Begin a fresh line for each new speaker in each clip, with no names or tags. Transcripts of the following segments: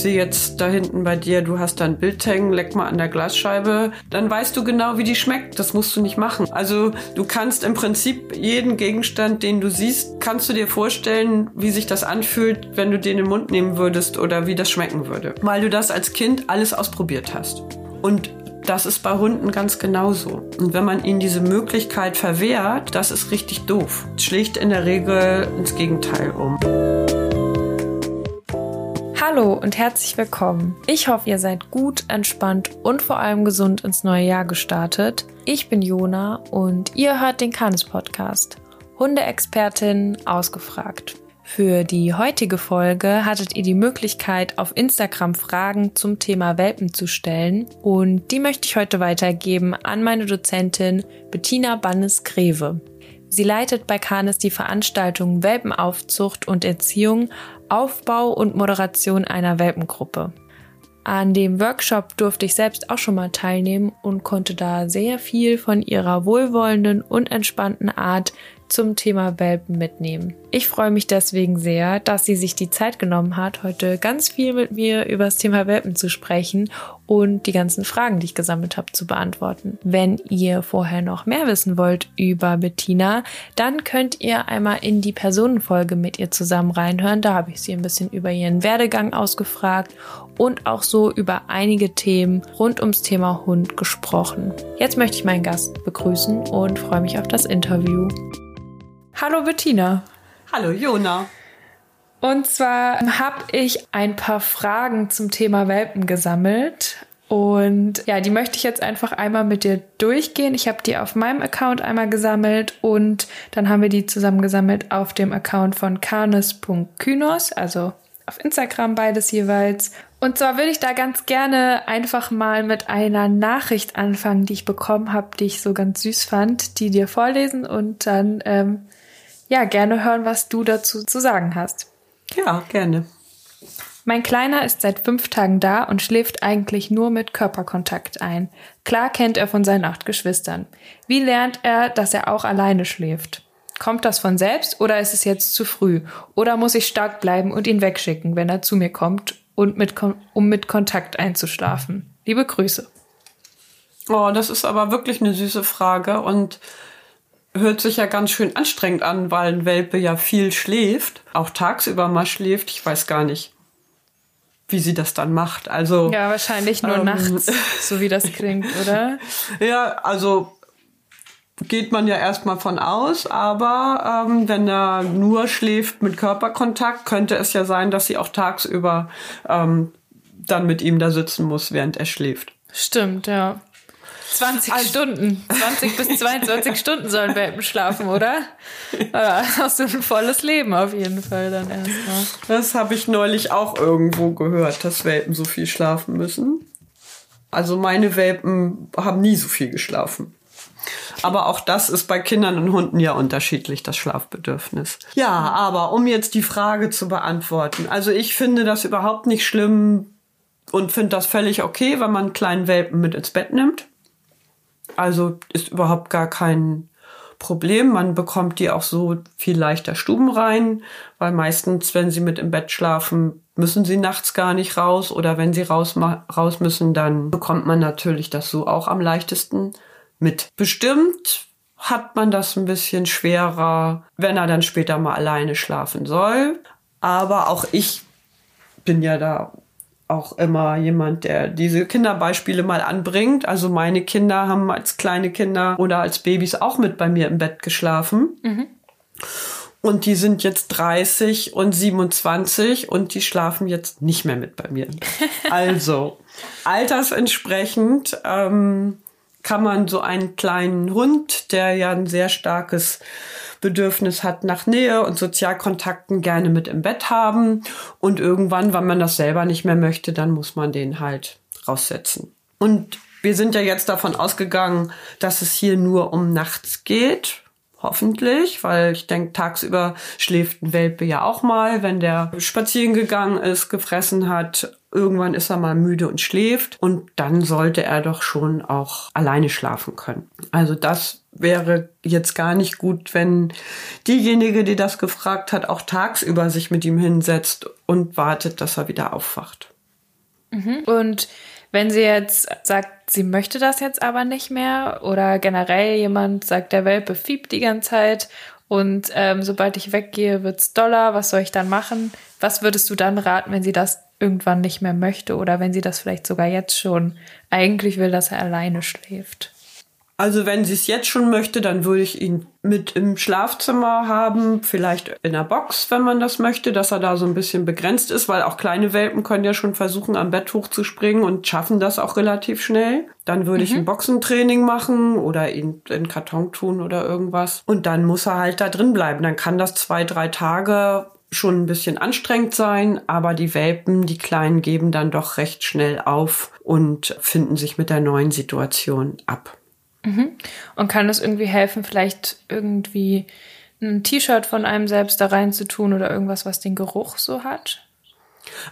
ich sehe jetzt da hinten bei dir, du hast da ein Bild hängen, leck mal an der Glasscheibe, dann weißt du genau, wie die schmeckt. Das musst du nicht machen. Also du kannst im Prinzip jeden Gegenstand, den du siehst, kannst du dir vorstellen, wie sich das anfühlt, wenn du den in den Mund nehmen würdest oder wie das schmecken würde. Weil du das als Kind alles ausprobiert hast. Und das ist bei Hunden ganz genauso. Und wenn man ihnen diese Möglichkeit verwehrt, das ist richtig doof. Schlägt in der Regel ins Gegenteil um.
Hallo und herzlich willkommen. Ich hoffe, ihr seid gut, entspannt und vor allem gesund ins neue Jahr gestartet. Ich bin Jona und ihr hört den Canis Podcast. Hundeexpertin ausgefragt. Für die heutige Folge hattet ihr die Möglichkeit, auf Instagram Fragen zum Thema Welpen zu stellen und die möchte ich heute weitergeben an meine Dozentin Bettina Bannes-Greve. Sie leitet bei Canis die Veranstaltung Welpenaufzucht und Erziehung, Aufbau und Moderation einer Welpengruppe. An dem Workshop durfte ich selbst auch schon mal teilnehmen und konnte da sehr viel von ihrer wohlwollenden und entspannten Art zum Thema Welpen mitnehmen. Ich freue mich deswegen sehr, dass sie sich die Zeit genommen hat, heute ganz viel mit mir über das Thema Welpen zu sprechen und die ganzen Fragen, die ich gesammelt habe, zu beantworten. Wenn ihr vorher noch mehr wissen wollt über Bettina, dann könnt ihr einmal in die Personenfolge mit ihr zusammen reinhören. Da habe ich sie ein bisschen über ihren Werdegang ausgefragt und auch so über einige Themen rund ums Thema Hund gesprochen. Jetzt möchte ich meinen Gast begrüßen und freue mich auf das Interview. Hallo Bettina.
Hallo Jona.
Und zwar habe ich ein paar Fragen zum Thema Welpen gesammelt. Und ja, die möchte ich jetzt einfach einmal mit dir durchgehen. Ich habe die auf meinem Account einmal gesammelt und dann haben wir die zusammen gesammelt auf dem Account von canis.kynos, also auf Instagram beides jeweils. Und zwar würde ich da ganz gerne einfach mal mit einer Nachricht anfangen, die ich bekommen habe, die ich so ganz süß fand, die dir vorlesen und dann ähm, ja, gerne hören, was du dazu zu sagen hast.
Ja, gerne.
Mein Kleiner ist seit fünf Tagen da und schläft eigentlich nur mit Körperkontakt ein. Klar kennt er von seinen acht Geschwistern. Wie lernt er, dass er auch alleine schläft? Kommt das von selbst oder ist es jetzt zu früh? Oder muss ich stark bleiben und ihn wegschicken, wenn er zu mir kommt und mit, um mit Kontakt einzuschlafen? Liebe Grüße.
Oh, das ist aber wirklich eine süße Frage und hört sich ja ganz schön anstrengend an, weil ein Welpe ja viel schläft, auch tagsüber mal schläft. Ich weiß gar nicht, wie sie das dann macht. Also
ja, wahrscheinlich nur ähm, nachts, so wie das klingt, oder?
ja, also geht man ja erstmal von aus, aber ähm, wenn er nur schläft mit Körperkontakt, könnte es ja sein, dass sie auch tagsüber ähm, dann mit ihm da sitzen muss, während er schläft.
Stimmt, ja. 20 also, Stunden. 20 bis 22 Stunden sollen Welpen schlafen, oder? Ja, hast du ein volles Leben auf jeden Fall dann erstmal.
Das habe ich neulich auch irgendwo gehört, dass Welpen so viel schlafen müssen. Also meine Welpen haben nie so viel geschlafen. Aber auch das ist bei Kindern und Hunden ja unterschiedlich, das Schlafbedürfnis. Ja, aber um jetzt die Frage zu beantworten. Also ich finde das überhaupt nicht schlimm und finde das völlig okay, wenn man einen kleinen Welpen mit ins Bett nimmt. Also ist überhaupt gar kein Problem. Man bekommt die auch so viel leichter Stuben rein, weil meistens, wenn sie mit im Bett schlafen, müssen sie nachts gar nicht raus oder wenn sie raus, raus müssen, dann bekommt man natürlich das so auch am leichtesten mit. Bestimmt hat man das ein bisschen schwerer, wenn er dann später mal alleine schlafen soll. Aber auch ich bin ja da auch immer jemand, der diese Kinderbeispiele mal anbringt. Also meine Kinder haben als kleine Kinder oder als Babys auch mit bei mir im Bett geschlafen. Mhm. Und die sind jetzt 30 und 27 und die schlafen jetzt nicht mehr mit bei mir. also, altersentsprechend ähm, kann man so einen kleinen Hund, der ja ein sehr starkes Bedürfnis hat nach Nähe und Sozialkontakten gerne mit im Bett haben. Und irgendwann, wenn man das selber nicht mehr möchte, dann muss man den halt raussetzen. Und wir sind ja jetzt davon ausgegangen, dass es hier nur um nachts geht. Hoffentlich, weil ich denke, tagsüber schläft ein Welpe ja auch mal, wenn der spazieren gegangen ist, gefressen hat. Irgendwann ist er mal müde und schläft und dann sollte er doch schon auch alleine schlafen können. Also das wäre jetzt gar nicht gut, wenn diejenige, die das gefragt hat, auch tagsüber sich mit ihm hinsetzt und wartet, dass er wieder aufwacht.
Mhm. Und wenn sie jetzt sagt, sie möchte das jetzt aber nicht mehr oder generell jemand sagt, der Welpe fiebt die ganze Zeit und ähm, sobald ich weggehe, wird's doller, was soll ich dann machen? Was würdest du dann raten, wenn sie das irgendwann nicht mehr möchte oder wenn sie das vielleicht sogar jetzt schon eigentlich will, dass er alleine schläft?
Also wenn sie es jetzt schon möchte, dann würde ich ihn mit im Schlafzimmer haben, vielleicht in der Box, wenn man das möchte, dass er da so ein bisschen begrenzt ist, weil auch kleine Welpen können ja schon versuchen, am Bett hochzuspringen und schaffen das auch relativ schnell. Dann würde mhm. ich ein Boxentraining machen oder ihn in Karton tun oder irgendwas. Und dann muss er halt da drin bleiben. Dann kann das zwei, drei Tage schon ein bisschen anstrengend sein, aber die Welpen, die Kleinen, geben dann doch recht schnell auf und finden sich mit der neuen Situation ab.
Mhm. Und kann es irgendwie helfen, vielleicht irgendwie ein T-Shirt von einem selbst da rein zu tun oder irgendwas, was den Geruch so hat?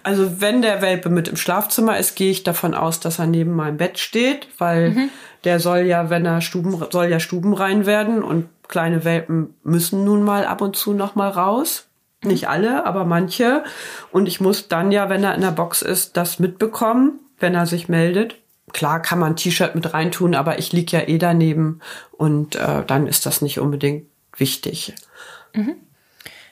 Also wenn der Welpe mit im Schlafzimmer ist, gehe ich davon aus, dass er neben meinem Bett steht, weil mhm. der soll ja, wenn er Stuben, soll ja stubenrein werden und kleine Welpen müssen nun mal ab und zu noch mal raus. Nicht alle, aber manche. Und ich muss dann ja, wenn er in der Box ist, das mitbekommen, wenn er sich meldet klar kann man ein T-Shirt mit reintun, aber ich lieg ja eh daneben und äh, dann ist das nicht unbedingt wichtig.
Mhm.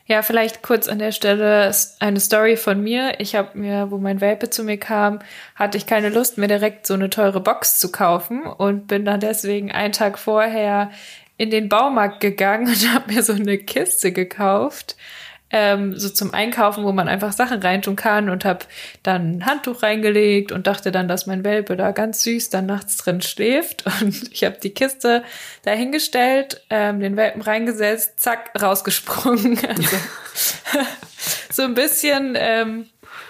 Ja, vielleicht kurz an der Stelle eine Story von mir. Ich habe mir, wo mein Welpe zu mir kam, hatte ich keine Lust, mir direkt so eine teure Box zu kaufen und bin dann deswegen einen Tag vorher in den Baumarkt gegangen und habe mir so eine Kiste gekauft ähm, so zum Einkaufen, wo man einfach Sachen reintun kann und habe dann ein Handtuch reingelegt und dachte dann, dass mein Welpe da ganz süß dann nachts drin schläft und ich habe die Kiste dahingestellt, ähm, den Welpen reingesetzt, zack, rausgesprungen. Also so ein bisschen ähm,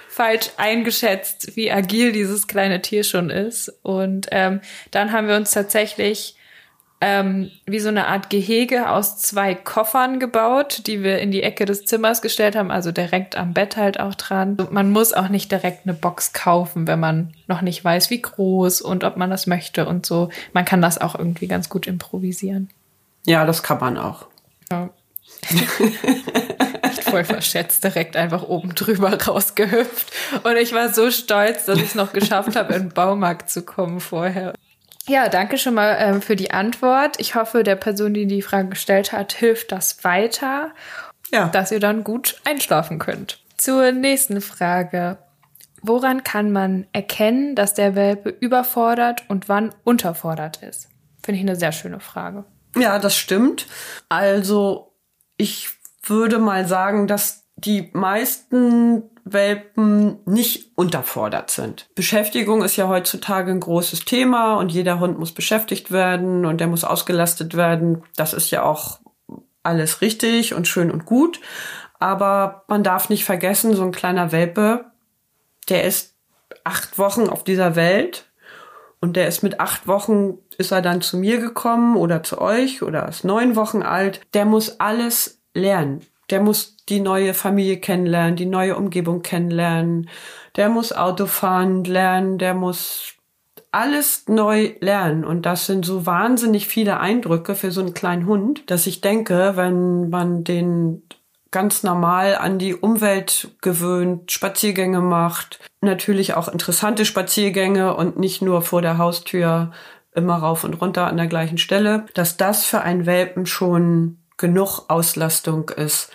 falsch eingeschätzt, wie agil dieses kleine Tier schon ist. Und ähm, dann haben wir uns tatsächlich ähm, wie so eine Art Gehege aus zwei Koffern gebaut, die wir in die Ecke des Zimmers gestellt haben, also direkt am Bett halt auch dran. Man muss auch nicht direkt eine Box kaufen, wenn man noch nicht weiß, wie groß und ob man das möchte und so. Man kann das auch irgendwie ganz gut improvisieren.
Ja, das kann man auch. Ja.
Voll verschätzt, direkt einfach oben drüber rausgehüpft. Und ich war so stolz, dass ich es noch geschafft habe, in den Baumarkt zu kommen vorher. Ja, danke schon mal ähm, für die Antwort. Ich hoffe, der Person, die die Frage gestellt hat, hilft das weiter, ja. dass ihr dann gut einschlafen könnt. Zur nächsten Frage. Woran kann man erkennen, dass der Welpe überfordert und wann unterfordert ist? Finde ich eine sehr schöne Frage.
Ja, das stimmt. Also ich würde mal sagen, dass die meisten Welpen nicht unterfordert sind. Beschäftigung ist ja heutzutage ein großes Thema und jeder Hund muss beschäftigt werden und der muss ausgelastet werden. Das ist ja auch alles richtig und schön und gut. Aber man darf nicht vergessen, so ein kleiner Welpe, der ist acht Wochen auf dieser Welt und der ist mit acht Wochen, ist er dann zu mir gekommen oder zu euch oder ist neun Wochen alt. Der muss alles lernen. Der muss die neue Familie kennenlernen, die neue Umgebung kennenlernen. Der muss Autofahren lernen, der muss alles neu lernen. Und das sind so wahnsinnig viele Eindrücke für so einen kleinen Hund, dass ich denke, wenn man den ganz normal an die Umwelt gewöhnt, Spaziergänge macht, natürlich auch interessante Spaziergänge und nicht nur vor der Haustür immer rauf und runter an der gleichen Stelle, dass das für einen Welpen schon genug Auslastung ist,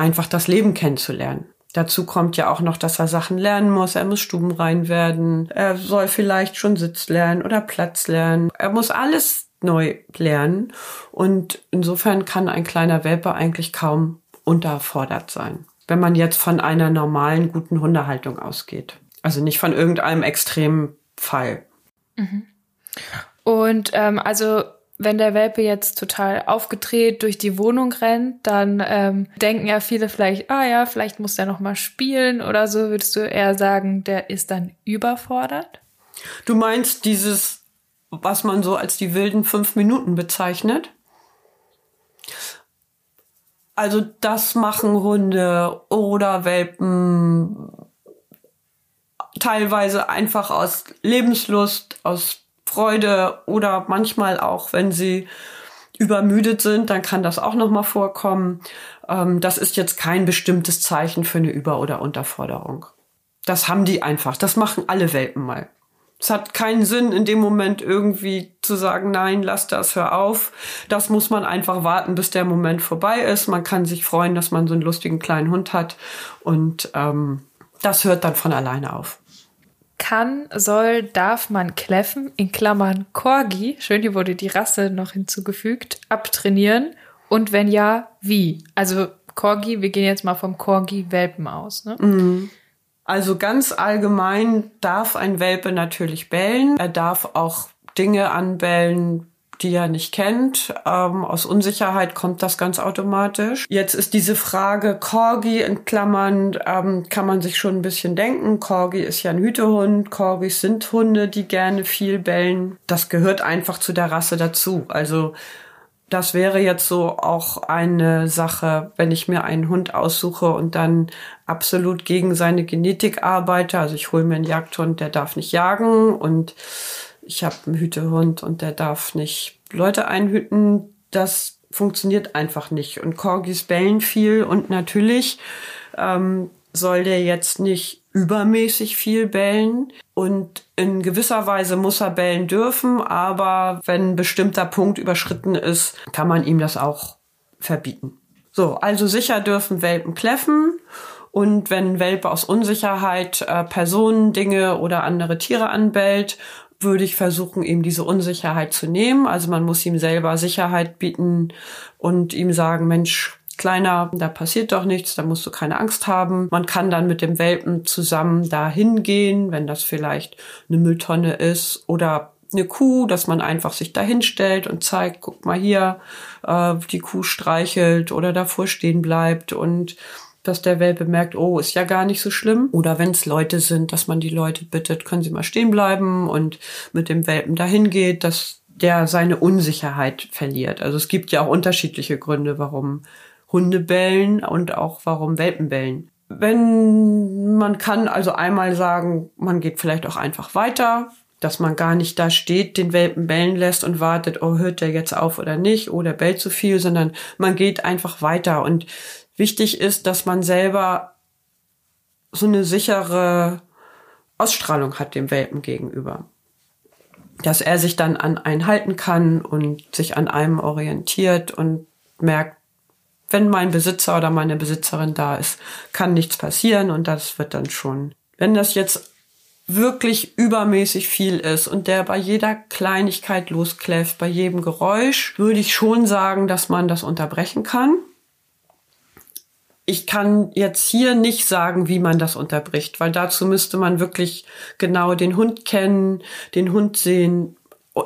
einfach das Leben kennenzulernen. Dazu kommt ja auch noch, dass er Sachen lernen muss. Er muss stubenrein werden. Er soll vielleicht schon Sitz lernen oder Platz lernen. Er muss alles neu lernen. Und insofern kann ein kleiner Welpe eigentlich kaum unterfordert sein. Wenn man jetzt von einer normalen, guten Hundehaltung ausgeht. Also nicht von irgendeinem extremen Fall.
Mhm. Und ähm, also wenn der Welpe jetzt total aufgedreht durch die Wohnung rennt, dann ähm, denken ja viele vielleicht, ah ja, vielleicht muss der noch mal spielen oder so. Würdest du eher sagen, der ist dann überfordert?
Du meinst dieses, was man so als die wilden fünf Minuten bezeichnet? Also das machen Hunde oder Welpen teilweise einfach aus Lebenslust, aus Freude oder manchmal auch, wenn sie übermüdet sind, dann kann das auch noch mal vorkommen. Ähm, das ist jetzt kein bestimmtes Zeichen für eine Über- oder Unterforderung. Das haben die einfach. Das machen alle Welpen mal. Es hat keinen Sinn, in dem Moment irgendwie zu sagen, nein, lass das, hör auf. Das muss man einfach warten, bis der Moment vorbei ist. Man kann sich freuen, dass man so einen lustigen kleinen Hund hat. Und ähm, das hört dann von alleine auf.
Kann, soll, darf man kläffen, in Klammern Corgi, schön, hier wurde die Rasse noch hinzugefügt, abtrainieren? Und wenn ja, wie? Also Corgi, wir gehen jetzt mal vom Corgi-Welpen aus. Ne?
Mhm. Also ganz allgemein darf ein Welpe natürlich bellen. Er darf auch Dinge anbellen, die er nicht kennt. Ähm, aus Unsicherheit kommt das ganz automatisch. Jetzt ist diese Frage Corgi in Klammern, ähm, kann man sich schon ein bisschen denken. Corgi ist ja ein Hütehund. Corgis sind Hunde, die gerne viel bellen. Das gehört einfach zu der Rasse dazu. Also das wäre jetzt so auch eine Sache, wenn ich mir einen Hund aussuche und dann absolut gegen seine Genetik arbeite. Also ich hole mir einen Jagdhund, der darf nicht jagen und ich habe einen Hütehund und der darf nicht Leute einhüten. Das funktioniert einfach nicht. Und Corgis bellen viel und natürlich ähm, soll der jetzt nicht übermäßig viel bellen und in gewisser Weise muss er bellen dürfen, aber wenn ein bestimmter Punkt überschritten ist, kann man ihm das auch verbieten. So, also sicher dürfen Welpen kläffen und wenn Welpe aus Unsicherheit äh, Personen, Dinge oder andere Tiere anbellt, würde ich versuchen, ihm diese Unsicherheit zu nehmen. Also man muss ihm selber Sicherheit bieten und ihm sagen, Mensch, Kleiner, da passiert doch nichts, da musst du keine Angst haben. Man kann dann mit dem Welpen zusammen da hingehen, wenn das vielleicht eine Mülltonne ist oder eine Kuh, dass man einfach sich da hinstellt und zeigt, guck mal hier, äh, die Kuh streichelt oder davor stehen bleibt und dass der Welpe merkt, oh, ist ja gar nicht so schlimm. Oder wenn es Leute sind, dass man die Leute bittet, können sie mal stehen bleiben und mit dem Welpen dahin geht, dass der seine Unsicherheit verliert. Also es gibt ja auch unterschiedliche Gründe, warum Hunde bellen und auch warum Welpen bellen. Wenn man kann also einmal sagen, man geht vielleicht auch einfach weiter, dass man gar nicht da steht, den Welpen bellen lässt und wartet, oh, hört der jetzt auf oder nicht, oder bellt zu viel, sondern man geht einfach weiter. Und wichtig ist, dass man selber so eine sichere Ausstrahlung hat dem Welpen gegenüber. Dass er sich dann an einen halten kann und sich an einem orientiert und merkt, wenn mein Besitzer oder meine Besitzerin da ist, kann nichts passieren und das wird dann schon. Wenn das jetzt wirklich übermäßig viel ist und der bei jeder Kleinigkeit loskläfft, bei jedem Geräusch, würde ich schon sagen, dass man das unterbrechen kann. Ich kann jetzt hier nicht sagen, wie man das unterbricht, weil dazu müsste man wirklich genau den Hund kennen, den Hund sehen,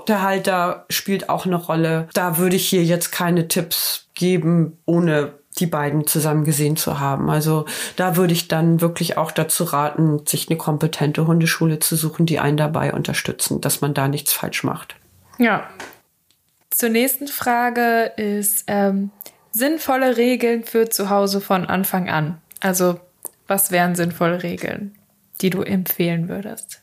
der Halter spielt auch eine Rolle. Da würde ich hier jetzt keine Tipps geben, ohne die beiden zusammen gesehen zu haben. Also da würde ich dann wirklich auch dazu raten, sich eine kompetente Hundeschule zu suchen, die einen dabei unterstützen, dass man da nichts falsch macht.
Ja. Zur nächsten Frage ist ähm, sinnvolle Regeln für zu Hause von Anfang an. Also was wären sinnvolle Regeln, die du empfehlen würdest?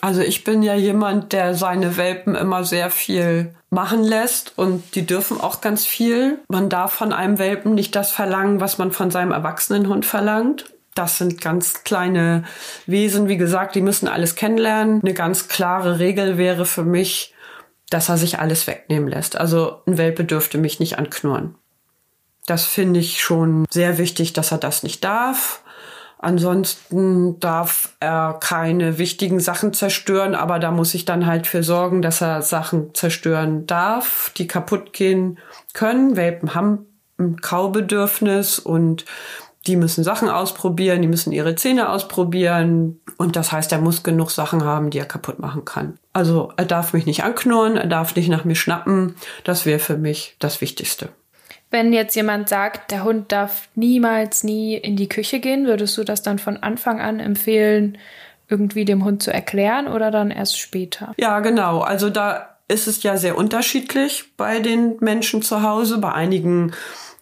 Also ich bin ja jemand, der seine Welpen immer sehr viel machen lässt und die dürfen auch ganz viel. Man darf von einem Welpen nicht das verlangen, was man von seinem erwachsenen Hund verlangt. Das sind ganz kleine Wesen, wie gesagt, die müssen alles kennenlernen. Eine ganz klare Regel wäre für mich, dass er sich alles wegnehmen lässt. Also ein Welpe dürfte mich nicht anknurren. Das finde ich schon sehr wichtig, dass er das nicht darf. Ansonsten darf er keine wichtigen Sachen zerstören, aber da muss ich dann halt für sorgen, dass er Sachen zerstören darf, die kaputt gehen können. Welpen haben ein Kaubedürfnis und die müssen Sachen ausprobieren, die müssen ihre Zähne ausprobieren und das heißt, er muss genug Sachen haben, die er kaputt machen kann. Also er darf mich nicht anknurren, er darf nicht nach mir schnappen. Das wäre für mich das Wichtigste.
Wenn jetzt jemand sagt, der Hund darf niemals nie in die Küche gehen, würdest du das dann von Anfang an empfehlen, irgendwie dem Hund zu erklären oder dann erst später?
Ja, genau. Also da ist es ja sehr unterschiedlich bei den Menschen zu Hause. Bei einigen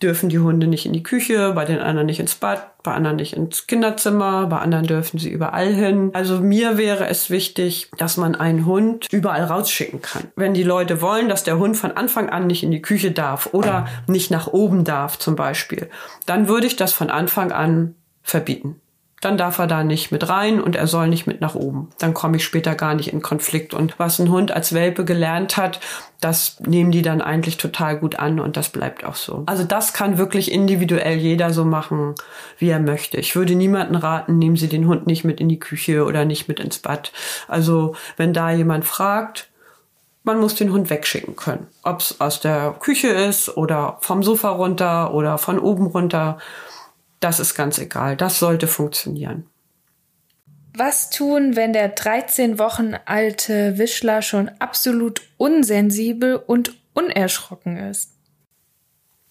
dürfen die Hunde nicht in die Küche, bei den anderen nicht ins Bad, bei anderen nicht ins Kinderzimmer, bei anderen dürfen sie überall hin. Also mir wäre es wichtig, dass man einen Hund überall rausschicken kann. Wenn die Leute wollen, dass der Hund von Anfang an nicht in die Küche darf oder nicht nach oben darf zum Beispiel, dann würde ich das von Anfang an verbieten. Dann darf er da nicht mit rein und er soll nicht mit nach oben. Dann komme ich später gar nicht in Konflikt. Und was ein Hund als Welpe gelernt hat, das nehmen die dann eigentlich total gut an und das bleibt auch so. Also das kann wirklich individuell jeder so machen, wie er möchte. Ich würde niemanden raten, nehmen Sie den Hund nicht mit in die Küche oder nicht mit ins Bad. Also wenn da jemand fragt, man muss den Hund wegschicken können. Ob es aus der Küche ist oder vom Sofa runter oder von oben runter das ist ganz egal. Das sollte funktionieren.
Was tun, wenn der 13 Wochen alte Wischler schon absolut unsensibel und unerschrocken ist?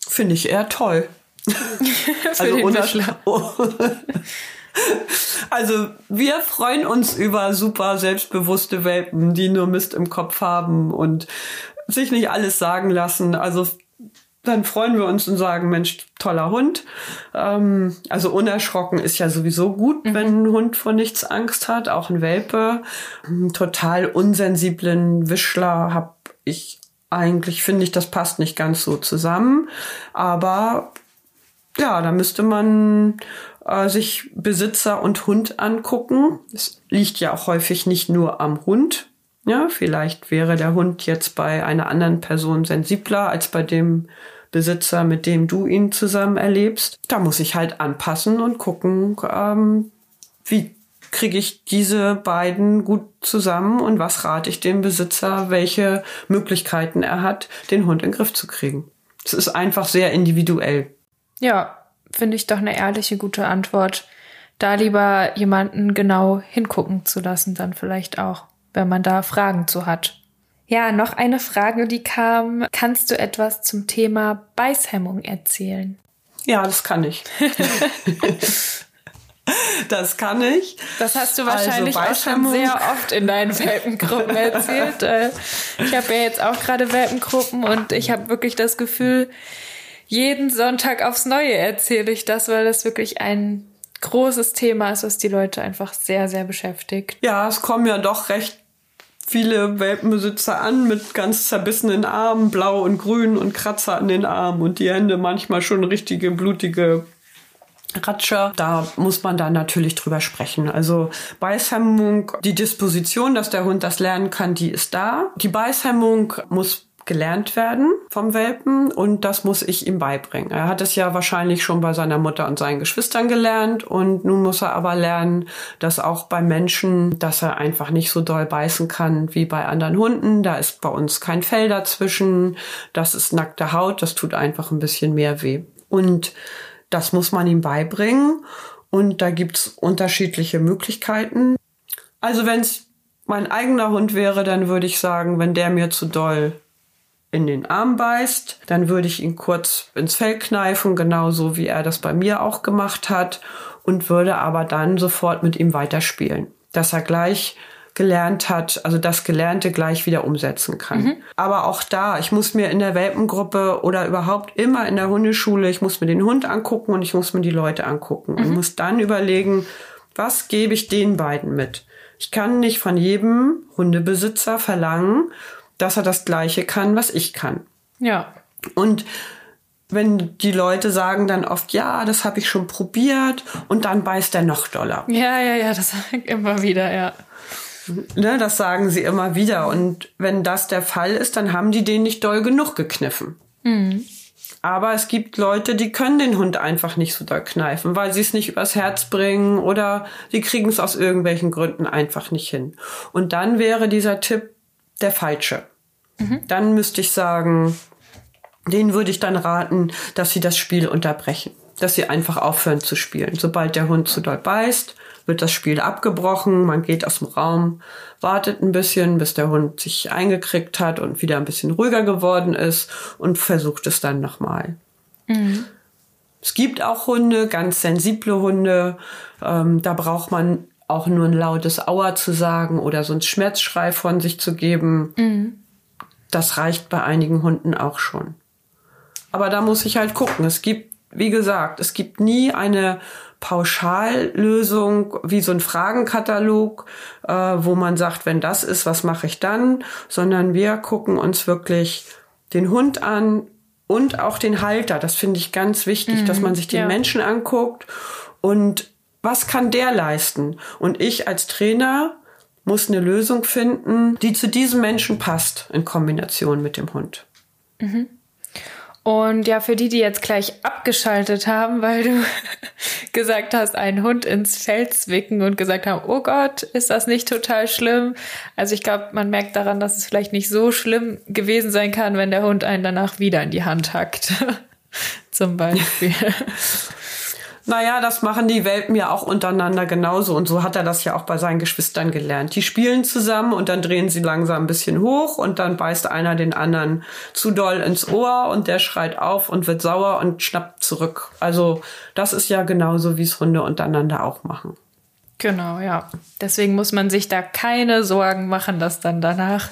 Finde ich eher toll. also, also wir freuen uns über super selbstbewusste Welpen, die nur Mist im Kopf haben und sich nicht alles sagen lassen. Also dann freuen wir uns und sagen, Mensch, toller Hund. Ähm, also unerschrocken ist ja sowieso gut, mhm. wenn ein Hund vor nichts Angst hat, auch ein Welpe. Einen total unsensiblen Wischler habe ich eigentlich, finde ich, das passt nicht ganz so zusammen. Aber ja, da müsste man äh, sich Besitzer und Hund angucken. Es liegt ja auch häufig nicht nur am Hund, ja, vielleicht wäre der Hund jetzt bei einer anderen Person sensibler als bei dem Besitzer, mit dem du ihn zusammen erlebst. Da muss ich halt anpassen und gucken, ähm, wie kriege ich diese beiden gut zusammen und was rate ich dem Besitzer, welche Möglichkeiten er hat, den Hund in den Griff zu kriegen. Es ist einfach sehr individuell.
Ja, finde ich doch eine ehrliche, gute Antwort. Da lieber jemanden genau hingucken zu lassen, dann vielleicht auch wenn man da Fragen zu hat. Ja, noch eine Frage, die kam. Kannst du etwas zum Thema Beißhemmung erzählen?
Ja, das kann ich. das kann ich.
Das hast du wahrscheinlich also auch schon sehr oft in deinen Welpengruppen erzählt. Äh, ich habe ja jetzt auch gerade Welpengruppen und ich habe wirklich das Gefühl, jeden Sonntag aufs Neue erzähle ich das, weil das wirklich ein großes Thema ist, was die Leute einfach sehr, sehr beschäftigt.
Ja, es kommen ja doch recht viele Welpenbesitzer an mit ganz zerbissenen Armen, blau und grün und Kratzer an den Armen und die Hände manchmal schon richtige blutige Ratscher, da muss man dann natürlich drüber sprechen. Also Beißhemmung, die Disposition, dass der Hund das lernen kann, die ist da. Die Beißhemmung muss gelernt werden vom Welpen und das muss ich ihm beibringen. Er hat es ja wahrscheinlich schon bei seiner Mutter und seinen Geschwistern gelernt und nun muss er aber lernen, dass auch bei Menschen, dass er einfach nicht so doll beißen kann wie bei anderen Hunden. Da ist bei uns kein Fell dazwischen. Das ist nackte Haut. Das tut einfach ein bisschen mehr weh. Und das muss man ihm beibringen. Und da gibt's unterschiedliche Möglichkeiten. Also wenn es mein eigener Hund wäre, dann würde ich sagen, wenn der mir zu doll in den Arm beißt, dann würde ich ihn kurz ins Fell kneifen, genauso wie er das bei mir auch gemacht hat und würde aber dann sofort mit ihm weiterspielen, dass er gleich gelernt hat, also das Gelernte gleich wieder umsetzen kann. Mhm. Aber auch da, ich muss mir in der Welpengruppe oder überhaupt immer in der Hundeschule, ich muss mir den Hund angucken und ich muss mir die Leute angucken mhm. und muss dann überlegen, was gebe ich den beiden mit? Ich kann nicht von jedem Hundebesitzer verlangen, dass er das Gleiche kann, was ich kann.
Ja.
Und wenn die Leute sagen dann oft, ja, das habe ich schon probiert und dann beißt er noch doller.
Ja, ja, ja, das sage ich immer wieder, ja.
Ne, das sagen sie immer wieder. Und wenn das der Fall ist, dann haben die den nicht doll genug gekniffen. Mhm. Aber es gibt Leute, die können den Hund einfach nicht so doll kneifen, weil sie es nicht übers Herz bringen oder sie kriegen es aus irgendwelchen Gründen einfach nicht hin. Und dann wäre dieser Tipp der falsche. Mhm. Dann müsste ich sagen, denen würde ich dann raten, dass sie das Spiel unterbrechen. Dass sie einfach aufhören zu spielen. Sobald der Hund zu doll beißt, wird das Spiel abgebrochen, man geht aus dem Raum, wartet ein bisschen, bis der Hund sich eingekriegt hat und wieder ein bisschen ruhiger geworden ist und versucht es dann nochmal. Mhm. Es gibt auch Hunde, ganz sensible Hunde, ähm, da braucht man auch nur ein lautes Aua zu sagen oder so ein Schmerzschrei von sich zu geben. Mhm das reicht bei einigen Hunden auch schon. Aber da muss ich halt gucken. Es gibt, wie gesagt, es gibt nie eine Pauschallösung wie so ein Fragenkatalog, äh, wo man sagt, wenn das ist, was mache ich dann, sondern wir gucken uns wirklich den Hund an und auch den Halter. Das finde ich ganz wichtig, mhm, dass man sich den ja. Menschen anguckt und was kann der leisten? Und ich als Trainer muss eine Lösung finden, die zu diesem Menschen passt in Kombination mit dem Hund.
Mhm. Und ja, für die, die jetzt gleich abgeschaltet haben, weil du gesagt hast, einen Hund ins Feld zwicken und gesagt haben, oh Gott, ist das nicht total schlimm? Also ich glaube, man merkt daran, dass es vielleicht nicht so schlimm gewesen sein kann, wenn der Hund einen danach wieder in die Hand hackt. Zum Beispiel.
Naja, das machen die Welpen ja auch untereinander genauso. Und so hat er das ja auch bei seinen Geschwistern gelernt. Die spielen zusammen und dann drehen sie langsam ein bisschen hoch und dann beißt einer den anderen zu doll ins Ohr und der schreit auf und wird sauer und schnappt zurück. Also das ist ja genauso, wie es Hunde untereinander auch machen.
Genau, ja. Deswegen muss man sich da keine Sorgen machen, dass dann danach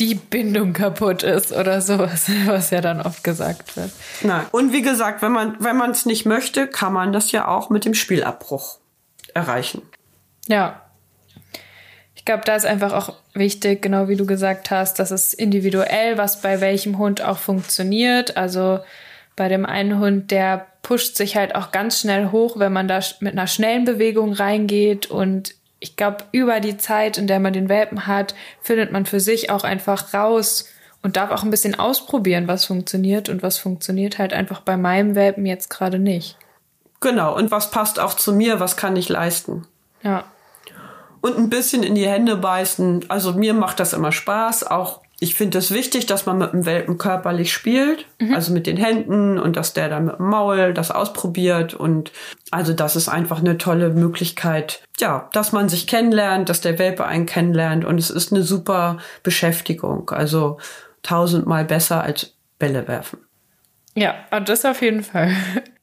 die Bindung kaputt ist oder sowas, was ja dann oft gesagt wird.
Nein. Und wie gesagt, wenn man wenn man es nicht möchte, kann man das ja auch mit dem Spielabbruch erreichen.
Ja. Ich glaube, da ist einfach auch wichtig, genau wie du gesagt hast, dass es individuell, was bei welchem Hund auch funktioniert. Also bei dem einen Hund, der pusht sich halt auch ganz schnell hoch, wenn man da mit einer schnellen Bewegung reingeht und ich glaube, über die Zeit, in der man den Welpen hat, findet man für sich auch einfach raus und darf auch ein bisschen ausprobieren, was funktioniert und was funktioniert halt einfach bei meinem Welpen jetzt gerade nicht.
Genau, und was passt auch zu mir, was kann ich leisten?
Ja.
Und ein bisschen in die Hände beißen. Also mir macht das immer Spaß, auch ich finde es wichtig, dass man mit dem Welpen körperlich spielt, mhm. also mit den Händen und dass der dann mit dem Maul das ausprobiert und also das ist einfach eine tolle Möglichkeit, ja, dass man sich kennenlernt, dass der Welpe einen kennenlernt und es ist eine super Beschäftigung, also tausendmal besser als Bälle werfen.
Ja, das auf jeden Fall.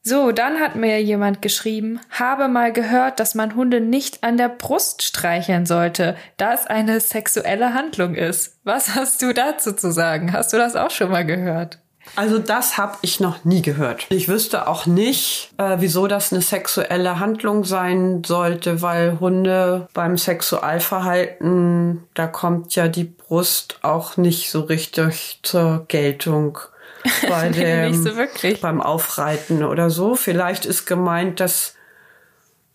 So, dann hat mir jemand geschrieben, habe mal gehört, dass man Hunde nicht an der Brust streicheln sollte, da es eine sexuelle Handlung ist. Was hast du dazu zu sagen? Hast du das auch schon mal gehört?
Also das habe ich noch nie gehört. Ich wüsste auch nicht, äh, wieso das eine sexuelle Handlung sein sollte, weil Hunde beim Sexualverhalten, da kommt ja die Brust auch nicht so richtig zur Geltung bei dem,
so
beim Aufreiten oder so. Vielleicht ist gemeint, dass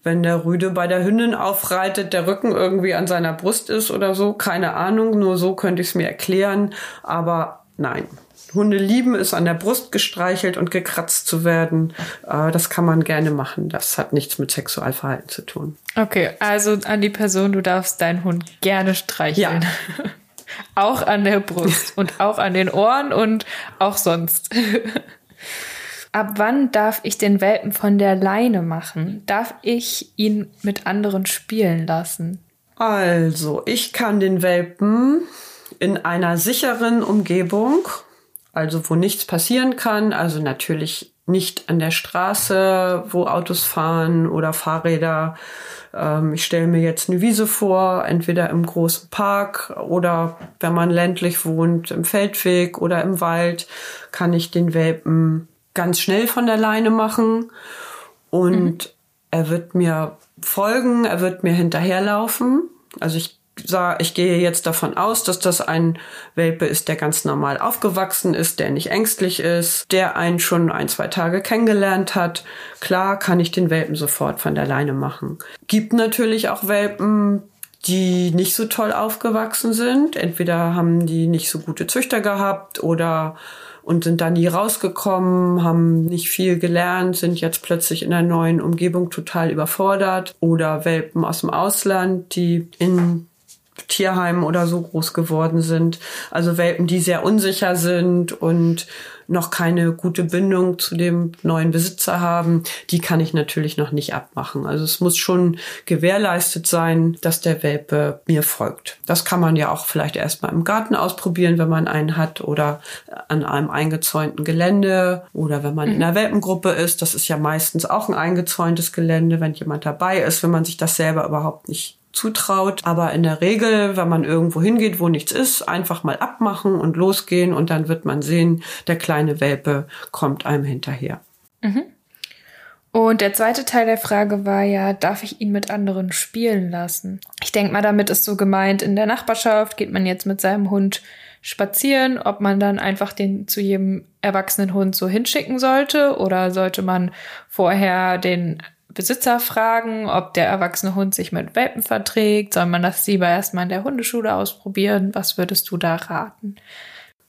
wenn der Rüde bei der Hündin aufreitet, der Rücken irgendwie an seiner Brust ist oder so. Keine Ahnung, nur so könnte ich es mir erklären. Aber nein. Hunde lieben es, an der Brust gestreichelt und gekratzt zu werden. Äh, das kann man gerne machen. Das hat nichts mit Sexualverhalten zu tun.
Okay, also an die Person, du darfst deinen Hund gerne streicheln. Ja. Auch an der Brust und auch an den Ohren und auch sonst. Ab wann darf ich den Welpen von der Leine machen? Darf ich ihn mit anderen spielen lassen?
Also, ich kann den Welpen in einer sicheren Umgebung, also wo nichts passieren kann, also natürlich nicht an der Straße, wo Autos fahren oder Fahrräder, ähm, ich stelle mir jetzt eine Wiese vor, entweder im großen Park oder wenn man ländlich wohnt, im Feldweg oder im Wald, kann ich den Welpen ganz schnell von der Leine machen und mhm. er wird mir folgen, er wird mir hinterherlaufen. Also ich ich gehe jetzt davon aus, dass das ein Welpe ist, der ganz normal aufgewachsen ist, der nicht ängstlich ist, der einen schon ein, zwei Tage kennengelernt hat. Klar kann ich den Welpen sofort von der Leine machen. Gibt natürlich auch Welpen, die nicht so toll aufgewachsen sind. Entweder haben die nicht so gute Züchter gehabt oder und sind da nie rausgekommen, haben nicht viel gelernt, sind jetzt plötzlich in einer neuen Umgebung total überfordert oder Welpen aus dem Ausland, die in Tierheimen oder so groß geworden sind. Also Welpen, die sehr unsicher sind und noch keine gute Bindung zu dem neuen Besitzer haben, die kann ich natürlich noch nicht abmachen. Also es muss schon gewährleistet sein, dass der Welpe mir folgt. Das kann man ja auch vielleicht erstmal im Garten ausprobieren, wenn man einen hat oder an einem eingezäunten Gelände oder wenn man in einer Welpengruppe ist. Das ist ja meistens auch ein eingezäuntes Gelände, wenn jemand dabei ist, wenn man sich das selber überhaupt nicht zutraut. Aber in der Regel, wenn man irgendwo hingeht, wo nichts ist, einfach mal abmachen und losgehen und dann wird man sehen, der kleine Welpe kommt einem hinterher.
Mhm. Und der zweite Teil der Frage war ja, darf ich ihn mit anderen spielen lassen? Ich denke mal, damit ist so gemeint, in der Nachbarschaft geht man jetzt mit seinem Hund spazieren, ob man dann einfach den zu jedem erwachsenen Hund so hinschicken sollte oder sollte man vorher den Besitzer fragen, ob der erwachsene Hund sich mit Welpen verträgt? Soll man das lieber erstmal in der Hundeschule ausprobieren? Was würdest du da raten?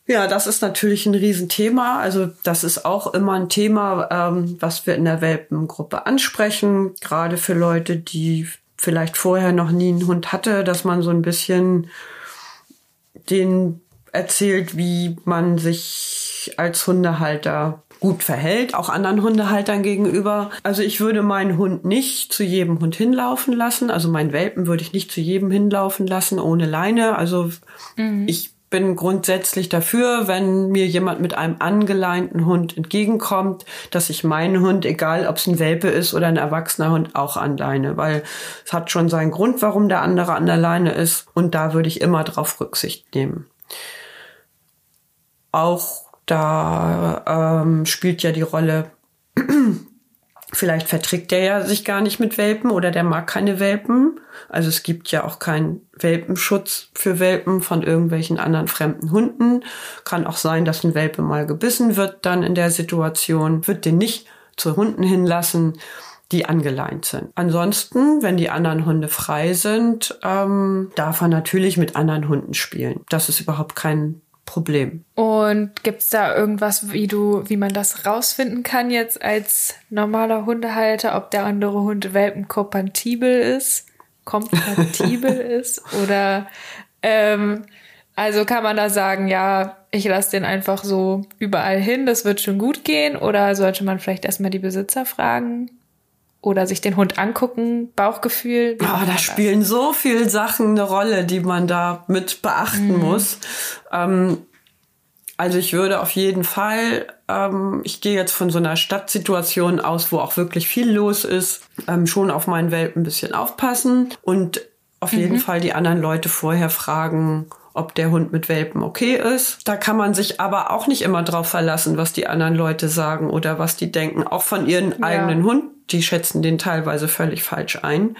Ja, das ist natürlich ein Riesenthema. Also das ist auch immer ein Thema, ähm, was wir in der Welpengruppe ansprechen, gerade für Leute, die vielleicht vorher noch nie einen Hund hatte, dass man so ein bisschen den erzählt, wie man sich als Hundehalter gut verhält, auch anderen Hundehaltern gegenüber. Also ich würde meinen Hund nicht zu jedem Hund hinlaufen lassen. Also meinen Welpen würde ich nicht zu jedem hinlaufen lassen ohne Leine. Also mhm. ich bin grundsätzlich dafür, wenn mir jemand mit einem angeleinten Hund entgegenkommt, dass ich meinen Hund, egal ob es ein Welpe ist oder ein erwachsener Hund, auch anleine, weil es hat schon seinen Grund, warum der andere an der Leine ist und da würde ich immer drauf Rücksicht nehmen. Auch da ähm, spielt ja die Rolle, vielleicht verträgt der ja sich gar nicht mit Welpen oder der mag keine Welpen. Also es gibt ja auch keinen Welpenschutz für Welpen von irgendwelchen anderen fremden Hunden. Kann auch sein, dass ein Welpe mal gebissen wird dann in der Situation, wird den nicht zu Hunden hinlassen die angeleint sind. Ansonsten, wenn die anderen Hunde frei sind, ähm, darf er natürlich mit anderen Hunden spielen. Das ist überhaupt kein Problem.
Und gibt's da irgendwas, wie du, wie man das rausfinden kann jetzt als normaler Hundehalter, ob der andere Hund welpenkompatibel ist, kompatibel ist oder ähm, also kann man da sagen, ja, ich lasse den einfach so überall hin, das wird schon gut gehen, oder sollte man vielleicht erstmal die Besitzer fragen? Oder sich den Hund angucken, Bauchgefühl.
Ja, oh, da spielen so viele Sachen eine Rolle, die man da mit beachten mhm. muss. Ähm, also ich würde auf jeden Fall, ähm, ich gehe jetzt von so einer Stadtsituation aus, wo auch wirklich viel los ist, ähm, schon auf meinen Welpen ein bisschen aufpassen und auf mhm. jeden Fall die anderen Leute vorher fragen, ob der Hund mit Welpen okay ist. Da kann man sich aber auch nicht immer drauf verlassen, was die anderen Leute sagen oder was die denken, auch von ihren ja. eigenen Hund. Die schätzen den teilweise völlig falsch ein.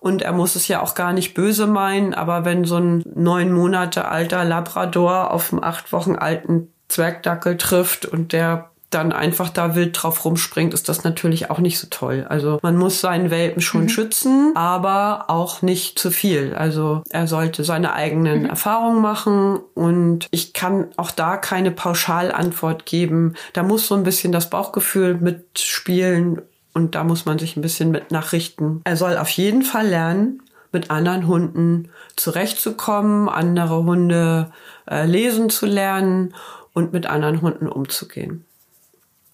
Und er muss es ja auch gar nicht böse meinen, aber wenn so ein neun Monate alter Labrador auf einen acht Wochen alten Zwergdackel trifft und der dann einfach da wild drauf rumspringt, ist das natürlich auch nicht so toll. Also man muss seinen Welpen schon mhm. schützen, aber auch nicht zu viel. Also er sollte seine eigenen mhm. Erfahrungen machen und ich kann auch da keine Pauschalantwort geben. Da muss so ein bisschen das Bauchgefühl mitspielen und da muss man sich ein bisschen mit nachrichten. Er soll auf jeden Fall lernen, mit anderen Hunden zurechtzukommen, andere Hunde äh, lesen zu lernen und mit anderen Hunden umzugehen.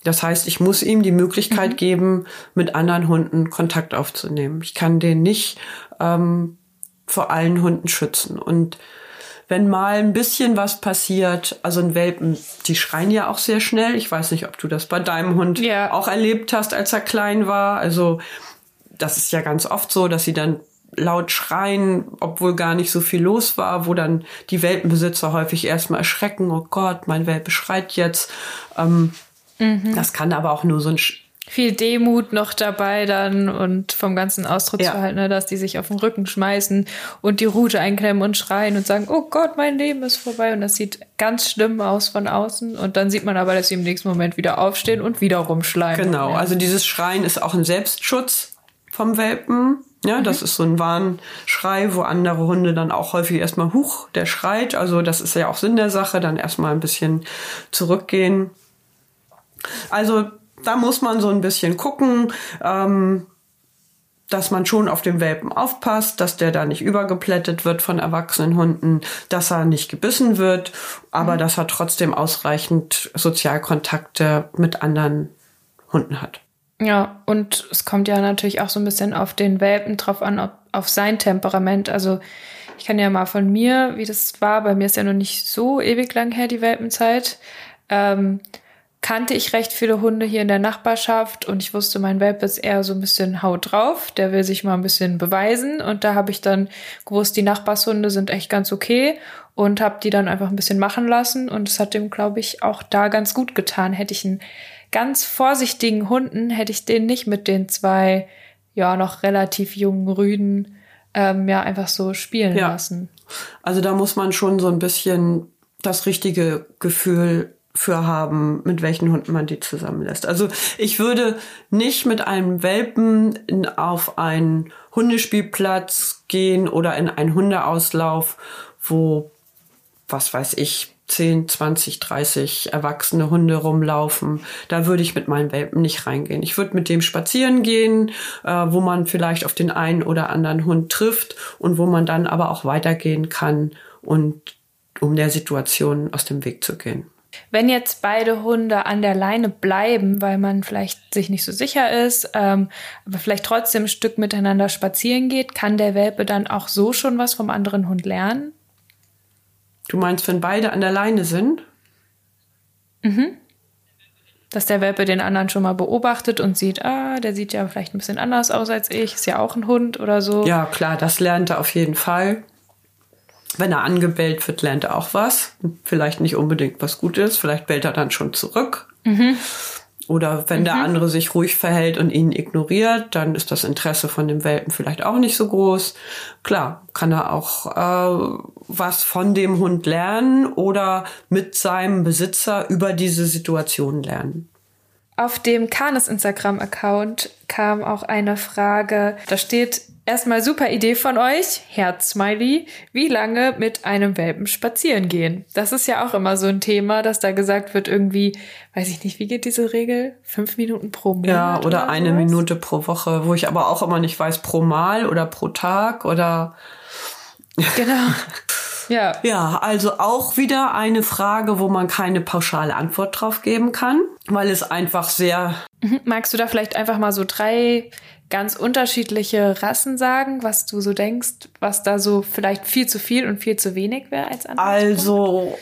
Das heißt, ich muss ihm die Möglichkeit mhm. geben, mit anderen Hunden Kontakt aufzunehmen. Ich kann den nicht ähm, vor allen Hunden schützen. Und wenn mal ein bisschen was passiert, also ein Welpen, die schreien ja auch sehr schnell. Ich weiß nicht, ob du das bei deinem Hund ja. auch erlebt hast, als er klein war. Also das ist ja ganz oft so, dass sie dann laut schreien, obwohl gar nicht so viel los war, wo dann die Welpenbesitzer häufig erstmal erschrecken, oh Gott, mein Welpe schreit jetzt. Ähm, mhm. Das kann aber auch nur so ein
viel Demut noch dabei dann und vom ganzen Ausdrucksverhalten, ja. ne, dass die sich auf den Rücken schmeißen und die Rute einklemmen und schreien und sagen, oh Gott, mein Leben ist vorbei und das sieht ganz schlimm aus von außen und dann sieht man aber, dass sie im nächsten Moment wieder aufstehen und wieder rumschleimen.
Genau, also dieses Schreien ist auch ein Selbstschutz vom Welpen. Ja, mhm. das ist so ein Warnschrei, wo andere Hunde dann auch häufig erstmal, huch, der schreit. Also das ist ja auch Sinn der Sache, dann erstmal ein bisschen zurückgehen. Also da muss man so ein bisschen gucken, ähm, dass man schon auf den Welpen aufpasst, dass der da nicht übergeplättet wird von erwachsenen Hunden, dass er nicht gebissen wird, aber mhm. dass er trotzdem ausreichend Sozialkontakte mit anderen Hunden hat.
Ja, und es kommt ja natürlich auch so ein bisschen auf den Welpen drauf an, ob, auf sein Temperament. Also ich kann ja mal von mir, wie das war, bei mir ist ja noch nicht so ewig lang her die Welpenzeit. Ähm, kannte ich recht viele Hunde hier in der Nachbarschaft und ich wusste, mein Welpe ist eher so ein bisschen haut drauf, der will sich mal ein bisschen beweisen und da habe ich dann gewusst, die Nachbarshunde sind echt ganz okay und habe die dann einfach ein bisschen machen lassen und es hat dem, glaube ich, auch da ganz gut getan. Hätte ich einen ganz vorsichtigen Hunden, hätte ich den nicht mit den zwei, ja, noch relativ jungen Rüden ähm, ja einfach so spielen ja. lassen.
Also da muss man schon so ein bisschen das richtige Gefühl für haben, mit welchen Hunden man die zusammenlässt. Also ich würde nicht mit einem Welpen in, auf einen Hundespielplatz gehen oder in einen Hundeauslauf, wo, was weiß ich, 10, 20, 30 erwachsene Hunde rumlaufen. Da würde ich mit meinen Welpen nicht reingehen. Ich würde mit dem spazieren gehen, äh, wo man vielleicht auf den einen oder anderen Hund trifft und wo man dann aber auch weitergehen kann und um der Situation aus dem Weg zu gehen.
Wenn jetzt beide Hunde an der Leine bleiben, weil man vielleicht sich nicht so sicher ist, ähm, aber vielleicht trotzdem ein Stück miteinander spazieren geht, kann der Welpe dann auch so schon was vom anderen Hund lernen?
Du meinst, wenn beide an der Leine sind?
Mhm. Dass der Welpe den anderen schon mal beobachtet und sieht, ah, der sieht ja vielleicht ein bisschen anders aus als ich, ist ja auch ein Hund oder so.
Ja, klar, das lernt er auf jeden Fall. Wenn er angebellt wird, lernt er auch was. Vielleicht nicht unbedingt was Gutes, vielleicht bellt er dann schon zurück. Mhm. Oder wenn mhm. der andere sich ruhig verhält und ihn ignoriert, dann ist das Interesse von dem Welpen vielleicht auch nicht so groß. Klar, kann er auch äh, was von dem Hund lernen oder mit seinem Besitzer über diese Situation lernen.
Auf dem Kanes Instagram-Account kam auch eine Frage. Da steht, Erstmal super Idee von euch, Herz-Smiley, wie lange mit einem Welpen spazieren gehen. Das ist ja auch immer so ein Thema, dass da gesagt wird, irgendwie, weiß ich nicht, wie geht diese Regel? Fünf Minuten pro Monat?
Ja, oder, oder eine Minute pro Woche, wo ich aber auch immer nicht weiß, pro Mal oder pro Tag oder.
Genau.
Ja. Ja, also auch wieder eine Frage, wo man keine pauschale Antwort drauf geben kann, weil es einfach sehr.
Mhm. Magst du da vielleicht einfach mal so drei ganz unterschiedliche Rassen sagen, was du so denkst, was da so vielleicht viel zu viel und viel zu wenig wäre als
Antwort? Also,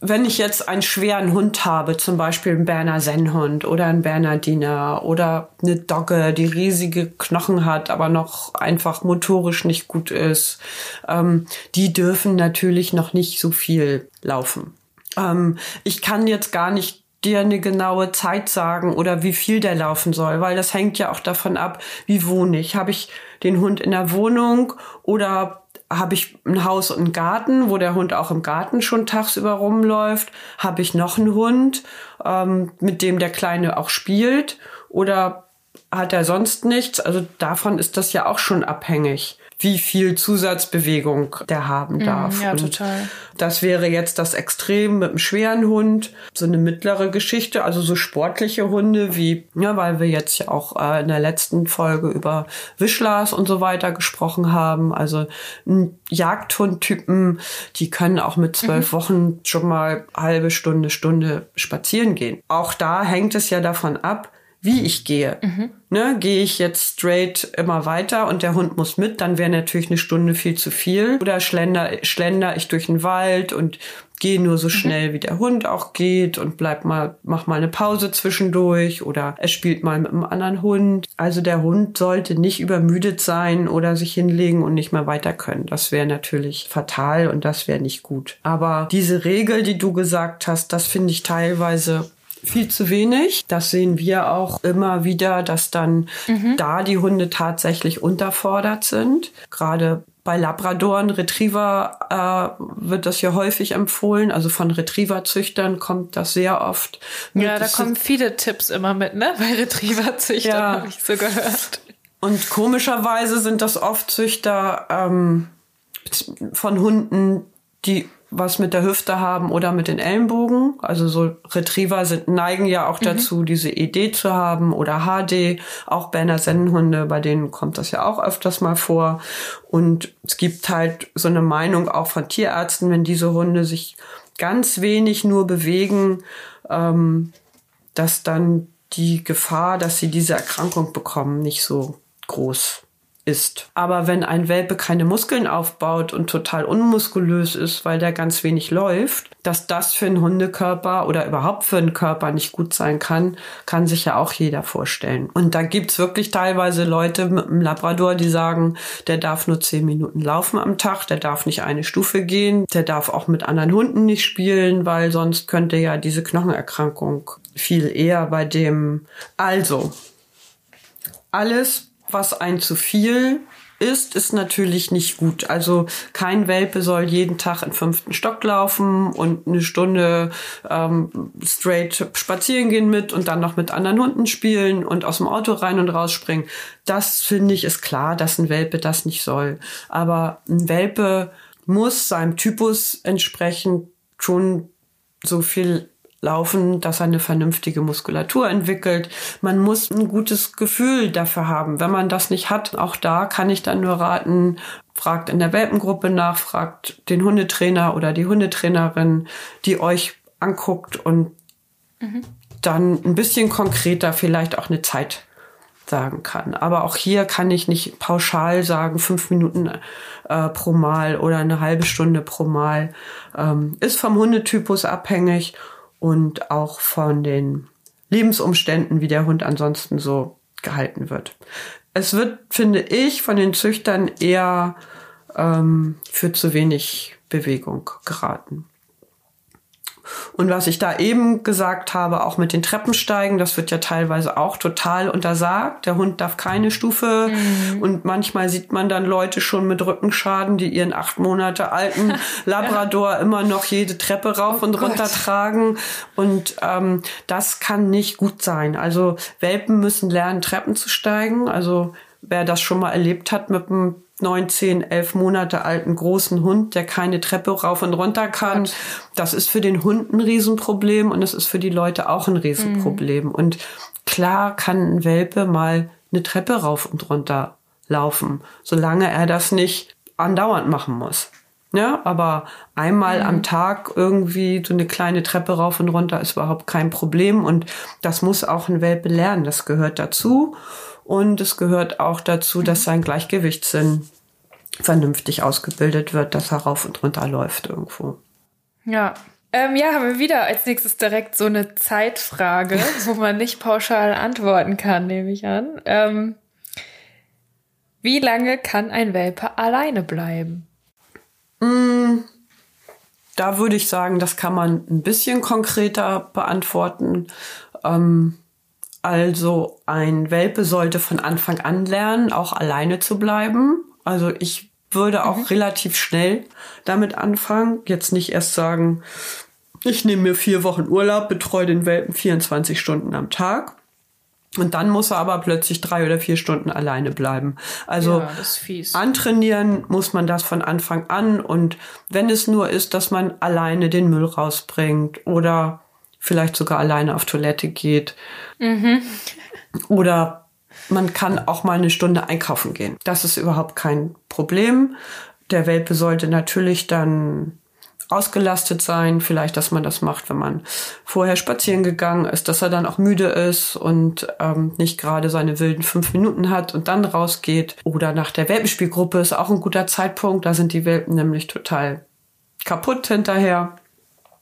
wenn ich jetzt einen schweren Hund habe, zum Beispiel einen Berner Sennhund oder einen Bernardiner oder eine Dogge, die riesige Knochen hat, aber noch einfach motorisch nicht gut ist, ähm, die dürfen natürlich noch nicht so viel laufen. Ähm, ich kann jetzt gar nicht dir eine genaue Zeit sagen oder wie viel der laufen soll, weil das hängt ja auch davon ab, wie wohne ich. Habe ich den Hund in der Wohnung oder habe ich ein Haus und einen Garten, wo der Hund auch im Garten schon tagsüber rumläuft? Habe ich noch einen Hund, ähm, mit dem der Kleine auch spielt? Oder hat er sonst nichts? Also davon ist das ja auch schon abhängig wie viel Zusatzbewegung der haben mhm, darf.
Mm, ja, total.
Das wäre jetzt das Extrem mit einem schweren Hund, so eine mittlere Geschichte, also so sportliche Hunde wie, ja, weil wir jetzt ja auch äh, in der letzten Folge über Wischlers und so weiter gesprochen haben. Also Jagdhundtypen, die können auch mit zwölf mhm. Wochen schon mal halbe Stunde, Stunde spazieren gehen. Auch da hängt es ja davon ab, wie ich gehe. Mhm. Ne, gehe ich jetzt straight immer weiter und der Hund muss mit, dann wäre natürlich eine Stunde viel zu viel. Oder schlender, schlender ich durch den Wald und gehe nur so mhm. schnell, wie der Hund auch geht und bleib mal, mach mal eine Pause zwischendurch oder er spielt mal mit einem anderen Hund. Also der Hund sollte nicht übermüdet sein oder sich hinlegen und nicht mehr weiter können. Das wäre natürlich fatal und das wäre nicht gut. Aber diese Regel, die du gesagt hast, das finde ich teilweise viel zu wenig. Das sehen wir auch immer wieder, dass dann mhm. da die Hunde tatsächlich unterfordert sind. Gerade bei Labradoren, Retriever äh, wird das ja häufig empfohlen. Also von Retriever-Züchtern kommt das sehr oft.
Mit. Ja, da kommen viele Tipps immer mit, ne? Bei Retriever-Züchtern ja. habe ich so gehört.
Und komischerweise sind das oft Züchter ähm, von Hunden, die was mit der Hüfte haben oder mit den Ellenbogen. Also so Retriever sind, neigen ja auch mhm. dazu, diese ED zu haben oder HD. Auch Berner Sennenhunde, bei denen kommt das ja auch öfters mal vor. Und es gibt halt so eine Meinung auch von Tierärzten, wenn diese Hunde sich ganz wenig nur bewegen, ähm, dass dann die Gefahr, dass sie diese Erkrankung bekommen, nicht so groß ist. Aber wenn ein Welpe keine Muskeln aufbaut und total unmuskulös ist, weil der ganz wenig läuft, dass das für einen Hundekörper oder überhaupt für einen Körper nicht gut sein kann, kann sich ja auch jeder vorstellen. Und da gibt's wirklich teilweise Leute mit einem Labrador, die sagen, der darf nur zehn Minuten laufen am Tag, der darf nicht eine Stufe gehen, der darf auch mit anderen Hunden nicht spielen, weil sonst könnte ja diese Knochenerkrankung viel eher bei dem. Also, alles was ein zu viel ist, ist natürlich nicht gut. Also kein Welpe soll jeden Tag in fünften Stock laufen und eine Stunde ähm, straight spazieren gehen mit und dann noch mit anderen Hunden spielen und aus dem Auto rein und rausspringen. Das finde ich ist klar, dass ein Welpe das nicht soll. Aber ein Welpe muss seinem Typus entsprechend schon so viel laufen, dass er eine vernünftige Muskulatur entwickelt. Man muss ein gutes Gefühl dafür haben. Wenn man das nicht hat, auch da kann ich dann nur raten, fragt in der Welpengruppe nach, fragt den Hundetrainer oder die Hundetrainerin, die euch anguckt und mhm. dann ein bisschen konkreter vielleicht auch eine Zeit sagen kann. Aber auch hier kann ich nicht pauschal sagen, fünf Minuten äh, pro Mal oder eine halbe Stunde pro Mal. Ähm, ist vom Hundetypus abhängig und auch von den Lebensumständen, wie der Hund ansonsten so gehalten wird. Es wird, finde ich, von den Züchtern eher ähm, für zu wenig Bewegung geraten. Und was ich da eben gesagt habe, auch mit den Treppensteigen, das wird ja teilweise auch total untersagt. Der Hund darf keine Stufe. Mhm. Und manchmal sieht man dann Leute schon mit Rückenschaden, die ihren acht Monate alten Labrador ja. immer noch jede Treppe rauf oh und runter Gott. tragen. Und ähm, das kann nicht gut sein. Also Welpen müssen lernen, Treppen zu steigen. Also wer das schon mal erlebt hat mit einem 19, 11 Monate alten großen Hund, der keine Treppe rauf und runter kann. Gott. Das ist für den Hund ein Riesenproblem und es ist für die Leute auch ein Riesenproblem. Mhm. Und klar kann ein Welpe mal eine Treppe rauf und runter laufen, solange er das nicht andauernd machen muss. Ja, aber einmal mhm. am Tag irgendwie so eine kleine Treppe rauf und runter ist überhaupt kein Problem und das muss auch ein Welpe lernen. Das gehört dazu. Und es gehört auch dazu, dass sein Gleichgewichtssinn vernünftig ausgebildet wird, dass er rauf und runter läuft irgendwo.
Ja. Ähm, ja, haben wir wieder als nächstes direkt so eine Zeitfrage, wo man nicht pauschal antworten kann, nehme ich an. Ähm, wie lange kann ein Welpe alleine bleiben?
Mm, da würde ich sagen, das kann man ein bisschen konkreter beantworten. Ähm, also ein Welpe sollte von Anfang an lernen, auch alleine zu bleiben. Also ich würde auch mhm. relativ schnell damit anfangen. Jetzt nicht erst sagen, ich nehme mir vier Wochen Urlaub, betreue den Welpen 24 Stunden am Tag. Und dann muss er aber plötzlich drei oder vier Stunden alleine bleiben. Also ja, antrainieren muss man das von Anfang an. Und wenn es nur ist, dass man alleine den Müll rausbringt oder vielleicht sogar alleine auf Toilette geht. Mhm. Oder man kann auch mal eine Stunde einkaufen gehen. Das ist überhaupt kein Problem. Der Welpe sollte natürlich dann ausgelastet sein. Vielleicht, dass man das macht, wenn man vorher spazieren gegangen ist, dass er dann auch müde ist und ähm, nicht gerade seine wilden fünf Minuten hat und dann rausgeht. Oder nach der Welpenspielgruppe ist auch ein guter Zeitpunkt. Da sind die Welpen nämlich total kaputt hinterher.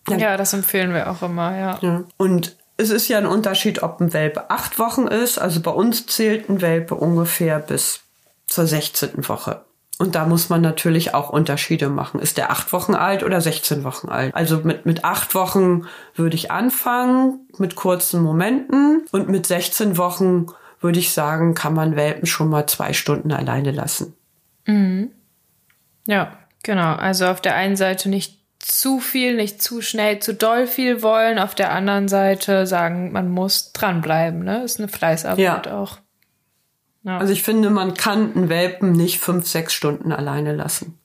Ja, das empfehlen wir auch immer, ja.
ja. Und es ist ja ein Unterschied, ob ein Welpe acht Wochen ist. Also bei uns zählt ein Welpe ungefähr bis zur 16. Woche. Und da muss man natürlich auch Unterschiede machen. Ist der acht Wochen alt oder 16 Wochen alt? Also mit, mit acht Wochen würde ich anfangen, mit kurzen Momenten. Und mit 16 Wochen würde ich sagen, kann man Welpen schon mal zwei Stunden alleine lassen.
Mhm. Ja, genau. Also auf der einen Seite nicht zu viel, nicht zu schnell, zu doll viel wollen. Auf der anderen Seite sagen, man muss dranbleiben. Ne? Ist eine Fleißarbeit ja. auch.
Ja. Also ich finde, man kann einen Welpen nicht fünf, sechs Stunden alleine lassen.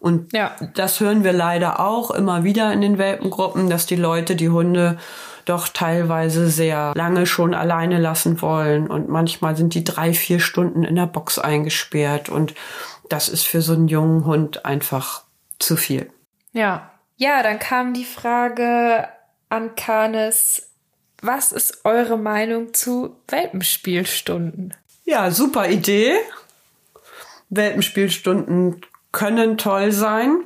Und ja. das hören wir leider auch immer wieder in den Welpengruppen, dass die Leute die Hunde doch teilweise sehr lange schon alleine lassen wollen. Und manchmal sind die drei, vier Stunden in der Box eingesperrt. Und das ist für so einen jungen Hund einfach zu viel.
Ja, ja, dann kam die Frage an Kanes, was ist eure Meinung zu Welpenspielstunden?
Ja, super Idee. Welpenspielstunden können toll sein.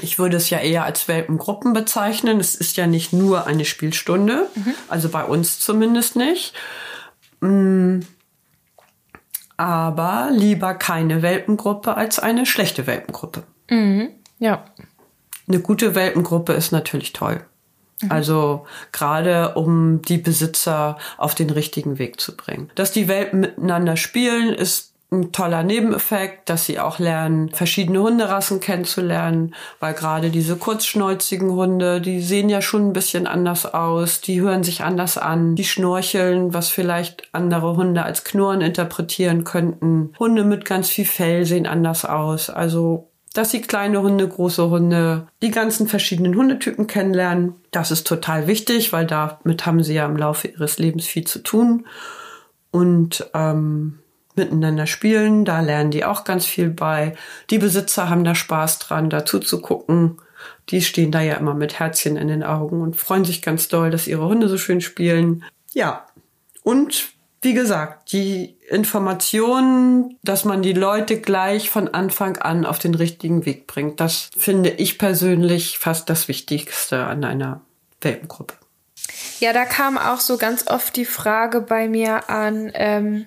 Ich würde es ja eher als Welpengruppen bezeichnen. Es ist ja nicht nur eine Spielstunde, mhm. also bei uns zumindest nicht. Mm. Aber lieber keine Welpengruppe als eine schlechte Welpengruppe.
Mhm. Ja.
Eine gute Welpengruppe ist natürlich toll. Mhm. Also gerade um die Besitzer auf den richtigen Weg zu bringen. Dass die Welpen miteinander spielen, ist ein toller Nebeneffekt, dass sie auch lernen, verschiedene Hunderassen kennenzulernen, weil gerade diese kurzschnäuzigen Hunde, die sehen ja schon ein bisschen anders aus, die hören sich anders an, die schnorcheln, was vielleicht andere Hunde als Knurren interpretieren könnten. Hunde mit ganz viel Fell sehen anders aus. Also dass sie kleine Hunde, große Hunde, die ganzen verschiedenen Hundetypen kennenlernen. Das ist total wichtig, weil damit haben sie ja im Laufe ihres Lebens viel zu tun. Und ähm, miteinander spielen. Da lernen die auch ganz viel bei. Die Besitzer haben da Spaß dran, dazu zu gucken. Die stehen da ja immer mit Herzchen in den Augen und freuen sich ganz doll, dass ihre Hunde so schön spielen. Ja. Und wie gesagt, die Information, dass man die Leute gleich von Anfang an auf den richtigen Weg bringt, das finde ich persönlich fast das Wichtigste an einer Welpengruppe.
Ja, da kam auch so ganz oft die Frage bei mir an, ähm,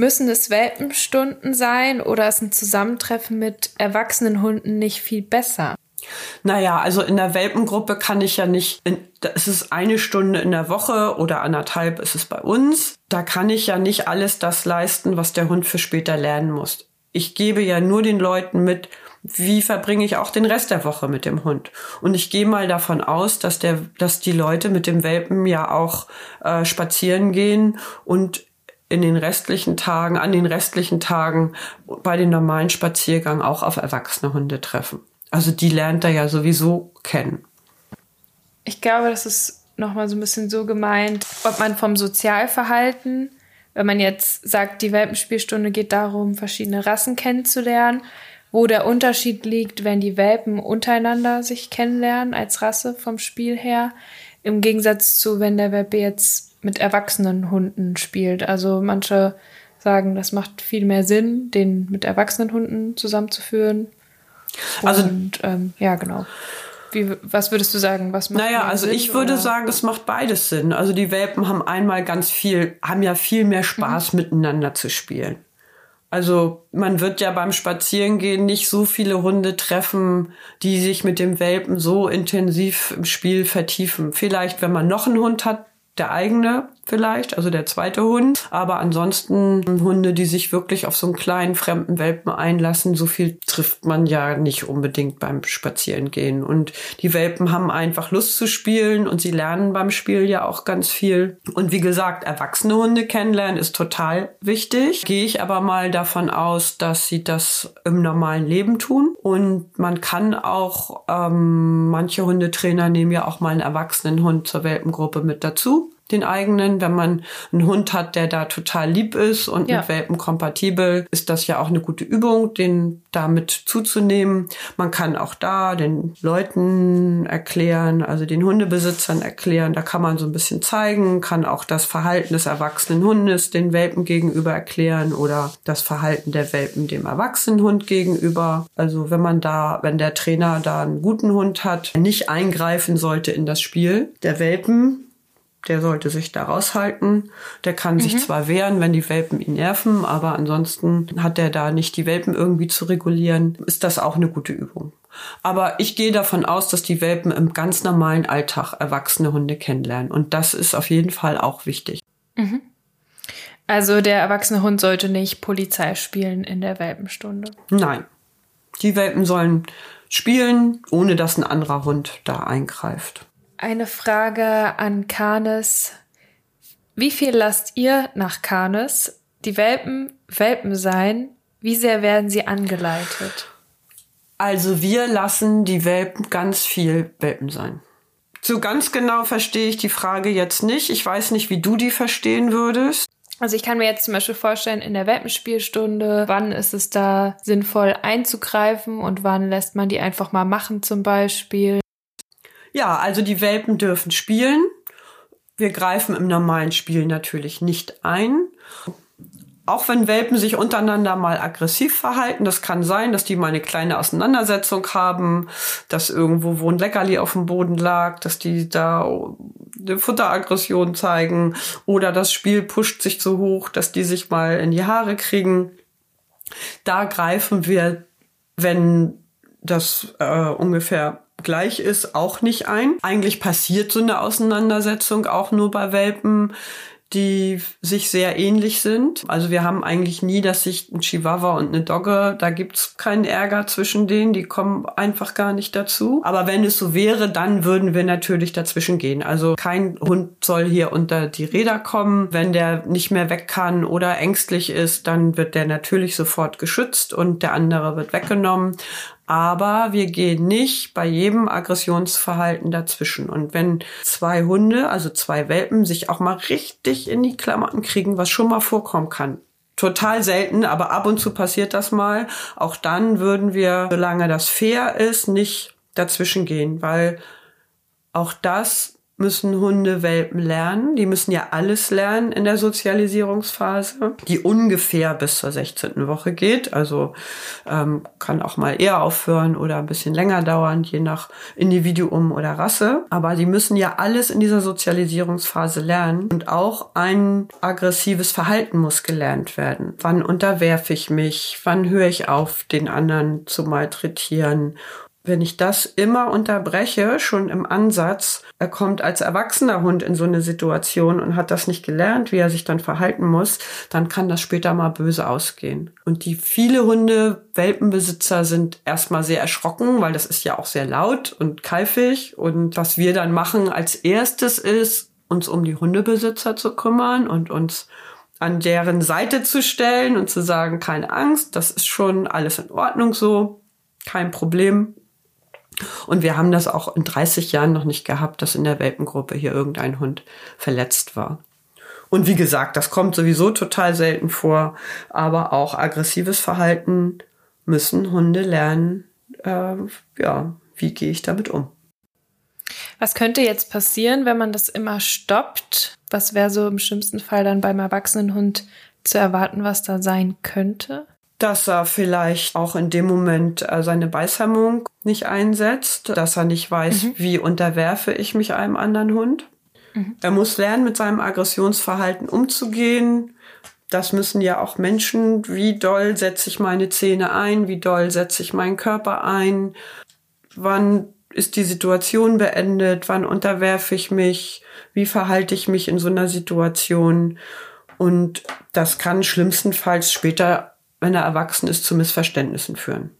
Müssen es Welpenstunden sein oder ist ein Zusammentreffen mit erwachsenen Hunden nicht viel besser?
Naja, also in der Welpengruppe kann ich ja nicht, in, es ist eine Stunde in der Woche oder anderthalb ist es bei uns. Da kann ich ja nicht alles das leisten, was der Hund für später lernen muss. Ich gebe ja nur den Leuten mit, wie verbringe ich auch den Rest der Woche mit dem Hund. Und ich gehe mal davon aus, dass der, dass die Leute mit dem Welpen ja auch äh, spazieren gehen und in den restlichen Tagen, an den restlichen Tagen bei den normalen Spaziergängen auch auf erwachsene Hunde treffen. Also die lernt er ja sowieso kennen.
Ich glaube, das ist nochmal so ein bisschen so gemeint, ob man vom Sozialverhalten, wenn man jetzt sagt, die Welpenspielstunde geht darum, verschiedene Rassen kennenzulernen, wo der Unterschied liegt, wenn die Welpen untereinander sich kennenlernen als Rasse vom Spiel her, im Gegensatz zu, wenn der Welpe jetzt mit erwachsenen Hunden spielt. Also manche sagen, das macht viel mehr Sinn, den mit erwachsenen Hunden zusammenzuführen. Also Und, ähm, ja, genau. Wie, was würdest du sagen? Was
macht naja, also Sinn, ich würde oder? sagen, es macht beides Sinn. Also die Welpen haben einmal ganz viel, haben ja viel mehr Spaß mhm. miteinander zu spielen. Also man wird ja beim Spazierengehen nicht so viele Hunde treffen, die sich mit dem Welpen so intensiv im Spiel vertiefen. Vielleicht, wenn man noch einen Hund hat, der eigene vielleicht, also der zweite Hund. Aber ansonsten Hunde, die sich wirklich auf so einen kleinen fremden Welpen einlassen, so viel trifft man ja nicht unbedingt beim Spazierengehen. Und die Welpen haben einfach Lust zu spielen und sie lernen beim Spiel ja auch ganz viel. Und wie gesagt, erwachsene Hunde kennenlernen ist total wichtig. Gehe ich aber mal davon aus, dass sie das im normalen Leben tun. Und man kann auch, ähm, manche Hundetrainer nehmen ja auch mal einen erwachsenen Hund zur Welpengruppe mit dazu den eigenen. Wenn man einen Hund hat, der da total lieb ist und ja. mit Welpen kompatibel, ist das ja auch eine gute Übung, den damit zuzunehmen. Man kann auch da den Leuten erklären, also den Hundebesitzern erklären. Da kann man so ein bisschen zeigen, kann auch das Verhalten des erwachsenen Hundes den Welpen gegenüber erklären oder das Verhalten der Welpen dem erwachsenen Hund gegenüber. Also wenn man da, wenn der Trainer da einen guten Hund hat, nicht eingreifen sollte in das Spiel der Welpen, der sollte sich da raushalten. Der kann mhm. sich zwar wehren, wenn die Welpen ihn nerven, aber ansonsten hat er da nicht die Welpen irgendwie zu regulieren. Ist das auch eine gute Übung. Aber ich gehe davon aus, dass die Welpen im ganz normalen Alltag erwachsene Hunde kennenlernen. Und das ist auf jeden Fall auch wichtig. Mhm.
Also der erwachsene Hund sollte nicht Polizei spielen in der Welpenstunde.
Nein. Die Welpen sollen spielen, ohne dass ein anderer Hund da eingreift.
Eine Frage an Kanes. Wie viel lasst ihr nach Kanes die Welpen Welpen sein? Wie sehr werden sie angeleitet?
Also wir lassen die Welpen ganz viel Welpen sein. So ganz genau verstehe ich die Frage jetzt nicht. Ich weiß nicht, wie du die verstehen würdest.
Also ich kann mir jetzt zum Beispiel vorstellen, in der Welpenspielstunde, wann ist es da sinnvoll einzugreifen und wann lässt man die einfach mal machen zum Beispiel.
Ja, also die Welpen dürfen spielen. Wir greifen im normalen Spiel natürlich nicht ein. Auch wenn Welpen sich untereinander mal aggressiv verhalten, das kann sein, dass die mal eine kleine Auseinandersetzung haben, dass irgendwo wo ein Leckerli auf dem Boden lag, dass die da eine Futteraggression zeigen oder das Spiel pusht sich so hoch, dass die sich mal in die Haare kriegen. Da greifen wir, wenn das äh, ungefähr gleich ist, auch nicht ein. Eigentlich passiert so eine Auseinandersetzung auch nur bei Welpen, die sich sehr ähnlich sind. Also wir haben eigentlich nie, dass sich ein Chihuahua und eine Dogge, da gibt's keinen Ärger zwischen denen, die kommen einfach gar nicht dazu. Aber wenn es so wäre, dann würden wir natürlich dazwischen gehen. Also kein Hund soll hier unter die Räder kommen. Wenn der nicht mehr weg kann oder ängstlich ist, dann wird der natürlich sofort geschützt und der andere wird weggenommen aber wir gehen nicht bei jedem Aggressionsverhalten dazwischen. Und wenn zwei Hunde, also zwei Welpen, sich auch mal richtig in die Klamotten kriegen, was schon mal vorkommen kann, total selten, aber ab und zu passiert das mal. Auch dann würden wir, solange das fair ist, nicht dazwischen gehen, weil auch das müssen Hundewelpen lernen. Die müssen ja alles lernen in der Sozialisierungsphase, die ungefähr bis zur 16. Woche geht. Also ähm, kann auch mal eher aufhören oder ein bisschen länger dauern, je nach Individuum oder Rasse. Aber die müssen ja alles in dieser Sozialisierungsphase lernen. Und auch ein aggressives Verhalten muss gelernt werden. Wann unterwerfe ich mich? Wann höre ich auf, den anderen zu malträtieren? Wenn ich das immer unterbreche, schon im Ansatz, er kommt als erwachsener Hund in so eine Situation und hat das nicht gelernt, wie er sich dann verhalten muss, dann kann das später mal böse ausgehen. Und die viele Hunde, Welpenbesitzer sind erstmal sehr erschrocken, weil das ist ja auch sehr laut und keifig. Und was wir dann machen als erstes ist, uns um die Hundebesitzer zu kümmern und uns an deren Seite zu stellen und zu sagen, keine Angst, das ist schon alles in Ordnung so, kein Problem, und wir haben das auch in 30 Jahren noch nicht gehabt, dass in der Welpengruppe hier irgendein Hund verletzt war. Und wie gesagt, das kommt sowieso total selten vor, aber auch aggressives Verhalten müssen Hunde lernen, äh, ja, wie gehe ich damit um.
Was könnte jetzt passieren, wenn man das immer stoppt? Was wäre so im schlimmsten Fall dann beim erwachsenen Hund zu erwarten, was da sein könnte?
Dass er vielleicht auch in dem Moment äh, seine Beißhemmung nicht einsetzt, dass er nicht weiß, mhm. wie unterwerfe ich mich einem anderen Hund. Mhm. Er muss lernen, mit seinem Aggressionsverhalten umzugehen. Das müssen ja auch Menschen, wie doll setze ich meine Zähne ein, wie doll setze ich meinen Körper ein, wann ist die Situation beendet, wann unterwerfe ich mich, wie verhalte ich mich in so einer Situation. Und das kann schlimmstenfalls später wenn er erwachsen ist, zu Missverständnissen führen.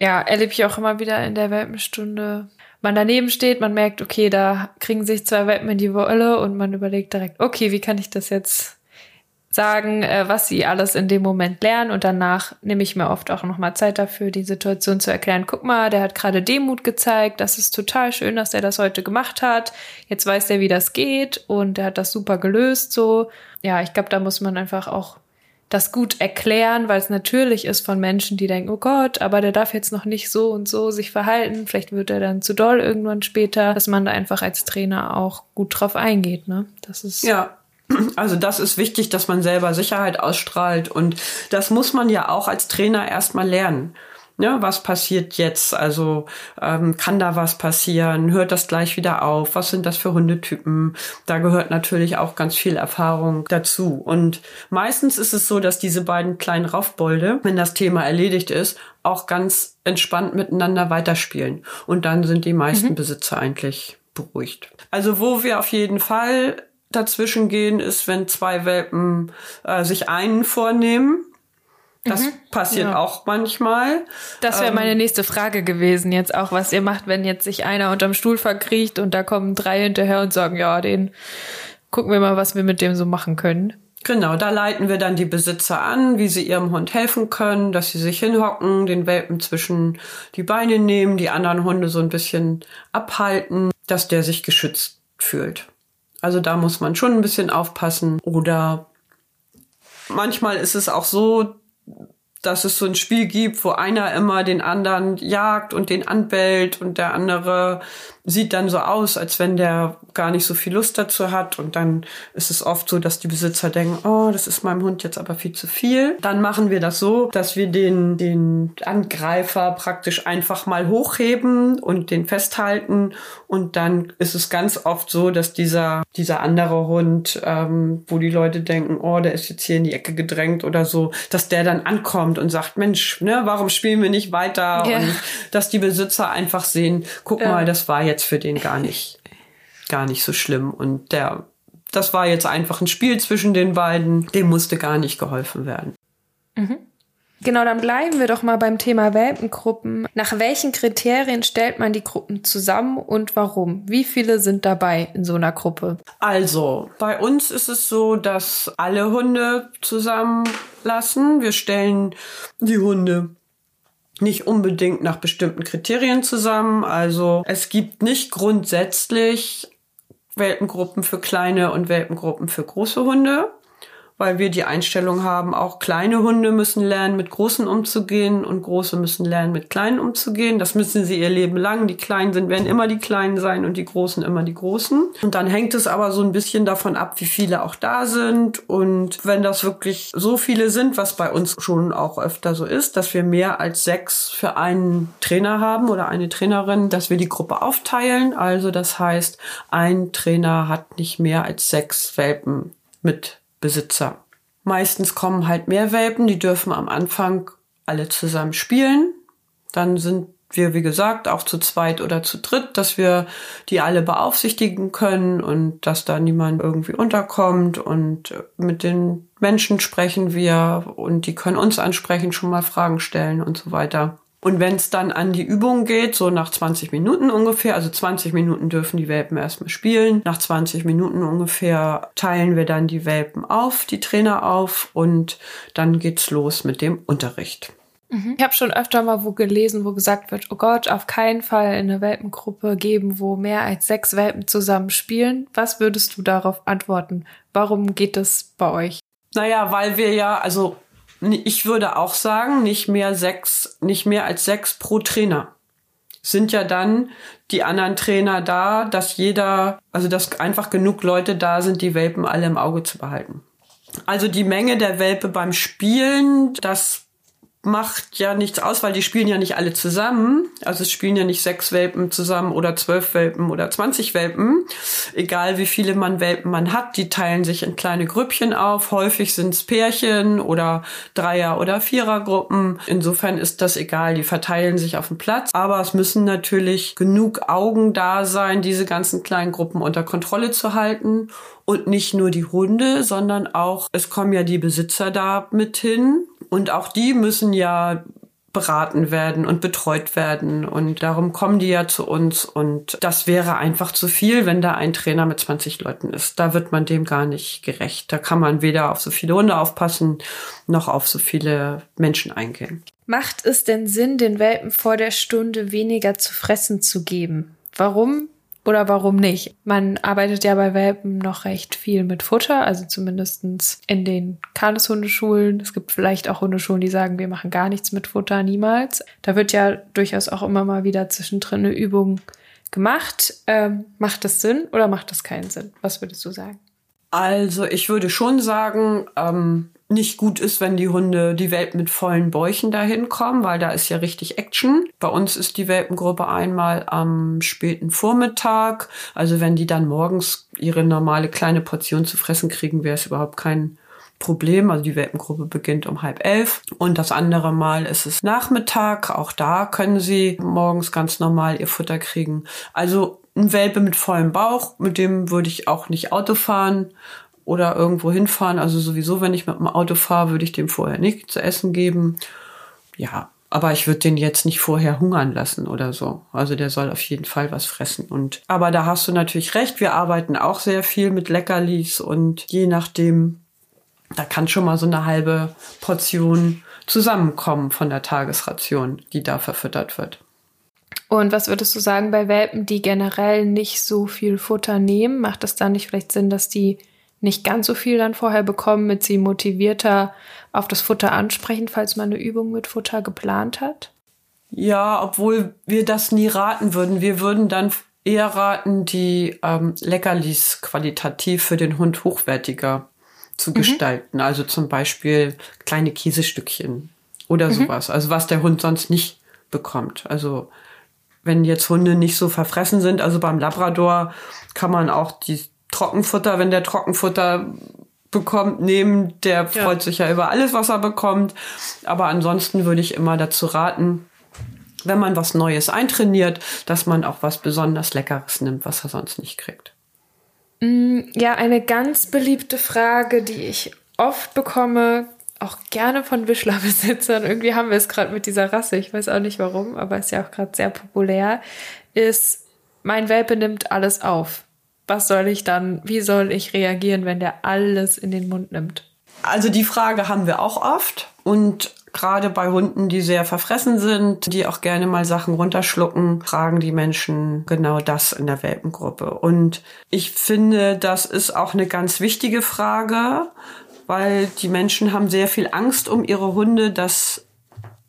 Ja, erlebe ich auch immer wieder in der Welpenstunde. Man daneben steht, man merkt, okay, da kriegen sich zwei Welpen in die Wolle und man überlegt direkt, okay, wie kann ich das jetzt sagen, äh, was sie alles in dem Moment lernen und danach nehme ich mir oft auch nochmal Zeit dafür, die Situation zu erklären. Guck mal, der hat gerade Demut gezeigt, das ist total schön, dass er das heute gemacht hat. Jetzt weiß er, wie das geht und er hat das super gelöst so. Ja, ich glaube, da muss man einfach auch das gut erklären, weil es natürlich ist von Menschen, die denken, oh Gott, aber der darf jetzt noch nicht so und so sich verhalten, vielleicht wird er dann zu doll irgendwann später, dass man da einfach als Trainer auch gut drauf eingeht, ne? Das ist
ja also das ist wichtig, dass man selber Sicherheit ausstrahlt und das muss man ja auch als Trainer erstmal lernen. Ja, was passiert jetzt? Also ähm, kann da was passieren? Hört das gleich wieder auf? Was sind das für Hundetypen? Da gehört natürlich auch ganz viel Erfahrung dazu. Und meistens ist es so, dass diese beiden kleinen Raufbolde, wenn das Thema erledigt ist, auch ganz entspannt miteinander weiterspielen. Und dann sind die meisten mhm. Besitzer eigentlich beruhigt. Also wo wir auf jeden Fall dazwischen gehen, ist, wenn zwei Welpen äh, sich einen vornehmen das mhm. passiert ja. auch manchmal.
Das wäre ähm, meine nächste Frage gewesen jetzt auch, was ihr macht, wenn jetzt sich einer unterm Stuhl verkriecht und da kommen drei hinterher und sagen, ja, den gucken wir mal, was wir mit dem so machen können.
Genau, da leiten wir dann die Besitzer an, wie sie ihrem Hund helfen können, dass sie sich hinhocken, den Welpen zwischen die Beine nehmen, die anderen Hunde so ein bisschen abhalten, dass der sich geschützt fühlt. Also da muss man schon ein bisschen aufpassen. Oder manchmal ist es auch so, dass es so ein Spiel gibt, wo einer immer den anderen jagt und den anbellt und der andere sieht dann so aus, als wenn der gar nicht so viel Lust dazu hat. Und dann ist es oft so, dass die Besitzer denken, oh, das ist meinem Hund jetzt aber viel zu viel. Dann machen wir das so, dass wir den, den Angreifer praktisch einfach mal hochheben und den festhalten. Und dann ist es ganz oft so, dass dieser, dieser andere Hund, ähm, wo die Leute denken, oh, der ist jetzt hier in die Ecke gedrängt oder so, dass der dann ankommt und sagt, Mensch, ne, warum spielen wir nicht weiter? Ja. Und dass die Besitzer einfach sehen, guck ja. mal, das war jetzt jetzt für den gar nicht, gar nicht so schlimm. Und der das war jetzt einfach ein Spiel zwischen den beiden. Dem musste gar nicht geholfen werden.
Mhm. Genau, dann bleiben wir doch mal beim Thema Welpengruppen. Nach welchen Kriterien stellt man die Gruppen zusammen und warum? Wie viele sind dabei in so einer Gruppe?
Also, bei uns ist es so, dass alle Hunde zusammenlassen. Wir stellen die Hunde nicht unbedingt nach bestimmten Kriterien zusammen. Also es gibt nicht grundsätzlich Welpengruppen für kleine und Welpengruppen für große Hunde weil wir die Einstellung haben, auch kleine Hunde müssen lernen, mit großen umzugehen und große müssen lernen, mit kleinen umzugehen. Das müssen sie ihr Leben lang. Die Kleinen sind, werden immer die Kleinen sein und die Großen immer die Großen. Und dann hängt es aber so ein bisschen davon ab, wie viele auch da sind. Und wenn das wirklich so viele sind, was bei uns schon auch öfter so ist, dass wir mehr als sechs für einen Trainer haben oder eine Trainerin, dass wir die Gruppe aufteilen. Also das heißt, ein Trainer hat nicht mehr als sechs Welpen mit Besitzer. Meistens kommen halt mehr Welpen, die dürfen am Anfang alle zusammen spielen. Dann sind wir, wie gesagt, auch zu zweit oder zu dritt, dass wir die alle beaufsichtigen können und dass da niemand irgendwie unterkommt und mit den Menschen sprechen wir und die können uns ansprechen, schon mal Fragen stellen und so weiter. Und wenn es dann an die Übung geht, so nach 20 Minuten ungefähr, also 20 Minuten dürfen die Welpen erstmal spielen. Nach 20 Minuten ungefähr teilen wir dann die Welpen auf, die Trainer auf und dann geht's los mit dem Unterricht.
Mhm. Ich habe schon öfter mal wo gelesen, wo gesagt wird, oh Gott, auf keinen Fall eine Welpengruppe geben, wo mehr als sechs Welpen zusammen spielen. Was würdest du darauf antworten? Warum geht das bei euch?
Naja, weil wir ja, also ich würde auch sagen, nicht mehr sechs, nicht mehr als sechs pro Trainer. Sind ja dann die anderen Trainer da, dass jeder, also dass einfach genug Leute da sind, die Welpen alle im Auge zu behalten. Also die Menge der Welpe beim Spielen, das macht ja nichts aus, weil die spielen ja nicht alle zusammen. Also es spielen ja nicht sechs Welpen zusammen oder zwölf Welpen oder zwanzig Welpen. Egal wie viele man Welpen man hat, die teilen sich in kleine Grüppchen auf. Häufig sind es Pärchen oder Dreier- oder Vierergruppen. Insofern ist das egal, die verteilen sich auf dem Platz. Aber es müssen natürlich genug Augen da sein, diese ganzen kleinen Gruppen unter Kontrolle zu halten. Und nicht nur die Hunde, sondern auch, es kommen ja die Besitzer da mit hin und auch die müssen ja beraten werden und betreut werden. Und darum kommen die ja zu uns. Und das wäre einfach zu viel, wenn da ein Trainer mit 20 Leuten ist. Da wird man dem gar nicht gerecht. Da kann man weder auf so viele Hunde aufpassen, noch auf so viele Menschen eingehen.
Macht es denn Sinn, den Welpen vor der Stunde weniger zu fressen zu geben? Warum oder warum nicht? Man arbeitet ja bei Welpen noch recht viel mit Futter, also zumindestens in den Kanis-Hundeschulen. Es gibt vielleicht auch Hundeschulen, die sagen, wir machen gar nichts mit Futter, niemals. Da wird ja durchaus auch immer mal wieder zwischendrin eine Übung gemacht. Ähm, macht das Sinn oder macht das keinen Sinn? Was würdest du sagen?
Also ich würde schon sagen, ähm, nicht gut ist, wenn die Hunde, die Welpen mit vollen Bäuchen dahin kommen, weil da ist ja richtig Action. Bei uns ist die Welpengruppe einmal am späten Vormittag. Also wenn die dann morgens ihre normale kleine Portion zu fressen kriegen, wäre es überhaupt kein Problem. Also die Welpengruppe beginnt um halb elf. Und das andere Mal ist es Nachmittag. Auch da können sie morgens ganz normal ihr Futter kriegen. Also ein Welpe mit vollem Bauch, mit dem würde ich auch nicht Auto fahren oder irgendwo hinfahren. Also sowieso, wenn ich mit dem Auto fahre, würde ich dem vorher nicht zu essen geben. Ja, aber ich würde den jetzt nicht vorher hungern lassen oder so. Also der soll auf jeden Fall was fressen. Und aber da hast du natürlich recht. Wir arbeiten auch sehr viel mit Leckerlis und je nachdem, da kann schon mal so eine halbe Portion zusammenkommen von der Tagesration, die da verfüttert wird.
Und was würdest du sagen bei Welpen, die generell nicht so viel Futter nehmen? Macht es da nicht vielleicht Sinn, dass die nicht ganz so viel dann vorher bekommen, mit sie motivierter auf das Futter ansprechen, falls man eine Übung mit Futter geplant hat?
Ja, obwohl wir das nie raten würden. Wir würden dann eher raten, die ähm, Leckerlis qualitativ für den Hund hochwertiger zu mhm. gestalten. Also zum Beispiel kleine Käsestückchen oder mhm. sowas. Also was der Hund sonst nicht bekommt. Also wenn jetzt Hunde nicht so verfressen sind, also beim Labrador kann man auch die Trockenfutter, wenn der Trockenfutter bekommt, nehmen, der freut ja. sich ja über alles, was er bekommt. Aber ansonsten würde ich immer dazu raten, wenn man was Neues eintrainiert, dass man auch was besonders Leckeres nimmt, was er sonst nicht kriegt.
Mm, ja, eine ganz beliebte Frage, die ich oft bekomme, auch gerne von Wischlerbesitzern. Irgendwie haben wir es gerade mit dieser Rasse, ich weiß auch nicht warum, aber ist ja auch gerade sehr populär, ist, mein Welpe nimmt alles auf. Was soll ich dann, wie soll ich reagieren, wenn der alles in den Mund nimmt?
Also die Frage haben wir auch oft und gerade bei Hunden, die sehr verfressen sind, die auch gerne mal Sachen runterschlucken, fragen die Menschen genau das in der Welpengruppe. Und ich finde, das ist auch eine ganz wichtige Frage, weil die Menschen haben sehr viel Angst um ihre Hunde, dass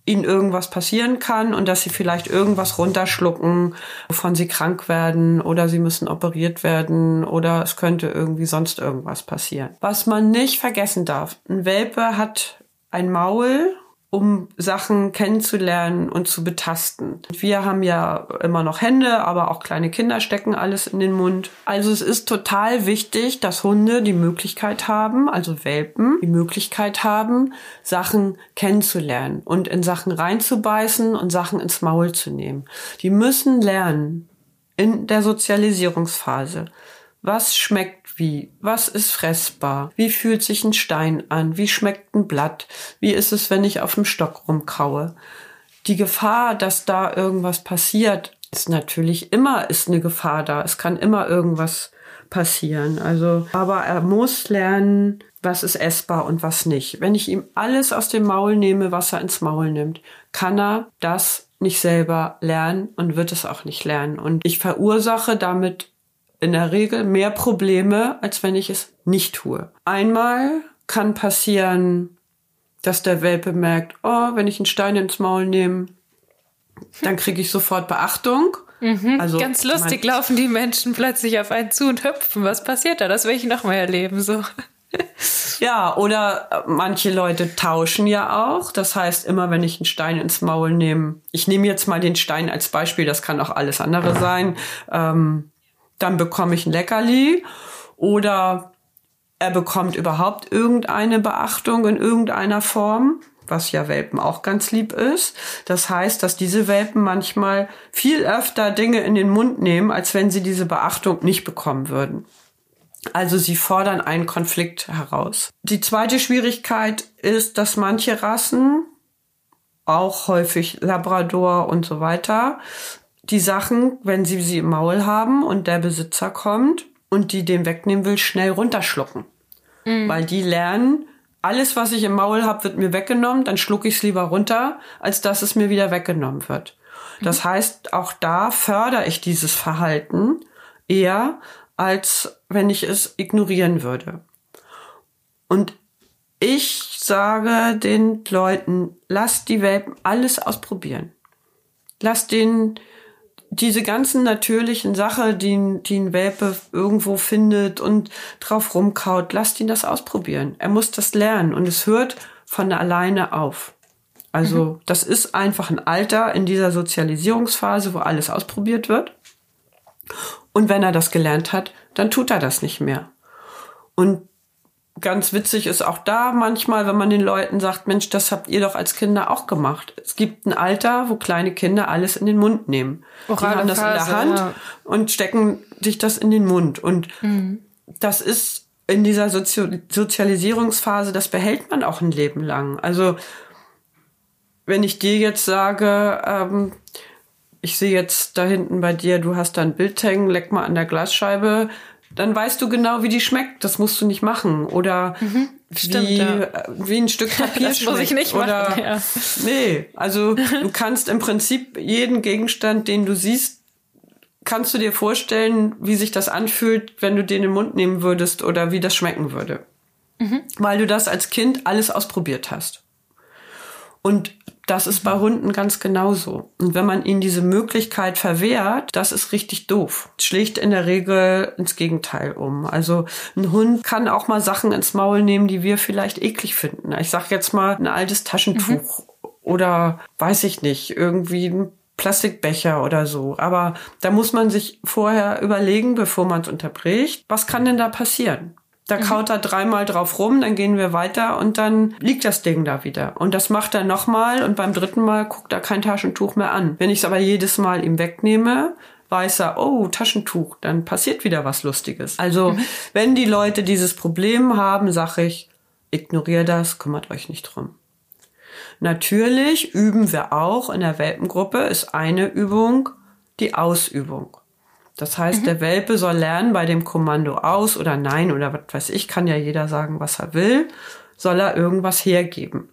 ihnen irgendwas passieren kann und dass sie vielleicht irgendwas runterschlucken, wovon sie krank werden oder sie müssen operiert werden oder es könnte irgendwie sonst irgendwas passieren. Was man nicht vergessen darf, ein Welpe hat ein Maul um Sachen kennenzulernen und zu betasten. Wir haben ja immer noch Hände, aber auch kleine Kinder stecken alles in den Mund. Also es ist total wichtig, dass Hunde die Möglichkeit haben, also Welpen, die Möglichkeit haben, Sachen kennenzulernen und in Sachen reinzubeißen und Sachen ins Maul zu nehmen. Die müssen lernen in der Sozialisierungsphase. Was schmeckt wie? Was ist fressbar? Wie fühlt sich ein Stein an? Wie schmeckt ein Blatt? Wie ist es, wenn ich auf dem Stock rumkaue? Die Gefahr, dass da irgendwas passiert, ist natürlich immer, ist eine Gefahr da. Es kann immer irgendwas passieren. Also, aber er muss lernen, was ist essbar und was nicht. Wenn ich ihm alles aus dem Maul nehme, was er ins Maul nimmt, kann er das nicht selber lernen und wird es auch nicht lernen. Und ich verursache damit in der Regel mehr Probleme, als wenn ich es nicht tue. Einmal kann passieren, dass der Welpe merkt, oh, wenn ich einen Stein ins Maul nehme, dann kriege ich sofort Beachtung.
Mhm, also ganz lustig laufen die Menschen plötzlich auf einen zu und hüpfen. Was passiert da? Das will ich noch mal erleben so.
Ja, oder manche Leute tauschen ja auch. Das heißt, immer wenn ich einen Stein ins Maul nehme, ich nehme jetzt mal den Stein als Beispiel, das kann auch alles andere sein. Ähm, dann bekomme ich ein Leckerli oder er bekommt überhaupt irgendeine Beachtung in irgendeiner Form, was ja Welpen auch ganz lieb ist. Das heißt, dass diese Welpen manchmal viel öfter Dinge in den Mund nehmen, als wenn sie diese Beachtung nicht bekommen würden. Also sie fordern einen Konflikt heraus. Die zweite Schwierigkeit ist, dass manche Rassen, auch häufig Labrador und so weiter, die Sachen, wenn sie sie im Maul haben und der Besitzer kommt und die dem wegnehmen will, schnell runterschlucken. Mhm. Weil die lernen, alles, was ich im Maul habe, wird mir weggenommen, dann schlucke ich es lieber runter, als dass es mir wieder weggenommen wird. Mhm. Das heißt, auch da fördere ich dieses Verhalten eher, als wenn ich es ignorieren würde. Und ich sage den Leuten, lasst die Welpen alles ausprobieren. Lasst den diese ganzen natürlichen Sachen, die, die ein Welpe irgendwo findet und drauf rumkaut, lasst ihn das ausprobieren. Er muss das lernen und es hört von alleine auf. Also mhm. das ist einfach ein Alter in dieser Sozialisierungsphase, wo alles ausprobiert wird. Und wenn er das gelernt hat, dann tut er das nicht mehr. Und ganz witzig ist auch da manchmal, wenn man den Leuten sagt, Mensch, das habt ihr doch als Kinder auch gemacht. Es gibt ein Alter, wo kleine Kinder alles in den Mund nehmen. Orale die haben das Phase, in der Hand ja. und stecken sich das in den Mund. Und mhm. das ist in dieser Sozi Sozialisierungsphase, das behält man auch ein Leben lang. Also wenn ich dir jetzt sage, ähm, ich sehe jetzt da hinten bei dir, du hast da ein Bild hängen, leck mal an der Glasscheibe, dann weißt du genau, wie die schmeckt. Das musst du nicht machen. Oder mhm, stimmt, wie, ja. wie ein Stück Papier das schmeckt. Muss ich nicht Oder, machen, ja. Nee, also du kannst im Prinzip jeden Gegenstand, den du siehst, kannst du dir vorstellen, wie sich das anfühlt, wenn du den in den Mund nehmen würdest oder wie das schmecken würde. Mhm. Weil du das als Kind alles ausprobiert hast. Und das ist bei Hunden ganz genauso. Und wenn man ihnen diese Möglichkeit verwehrt, das ist richtig doof. Schlägt in der Regel ins Gegenteil um. Also ein Hund kann auch mal Sachen ins Maul nehmen, die wir vielleicht eklig finden. Ich sag jetzt mal ein altes Taschentuch mhm. oder weiß ich nicht, irgendwie ein Plastikbecher oder so. Aber da muss man sich vorher überlegen, bevor man es unterbricht, was kann denn da passieren? Da mhm. kaut er dreimal drauf rum, dann gehen wir weiter und dann liegt das Ding da wieder. Und das macht er nochmal und beim dritten Mal guckt er kein Taschentuch mehr an. Wenn ich es aber jedes Mal ihm wegnehme, weiß er, oh, Taschentuch, dann passiert wieder was Lustiges. Also, mhm. wenn die Leute dieses Problem haben, sage ich, ignoriere das, kümmert euch nicht drum. Natürlich üben wir auch in der Welpengruppe, ist eine Übung die Ausübung. Das heißt, mhm. der Welpe soll lernen bei dem Kommando aus oder nein oder was weiß ich, kann ja jeder sagen, was er will, soll er irgendwas hergeben.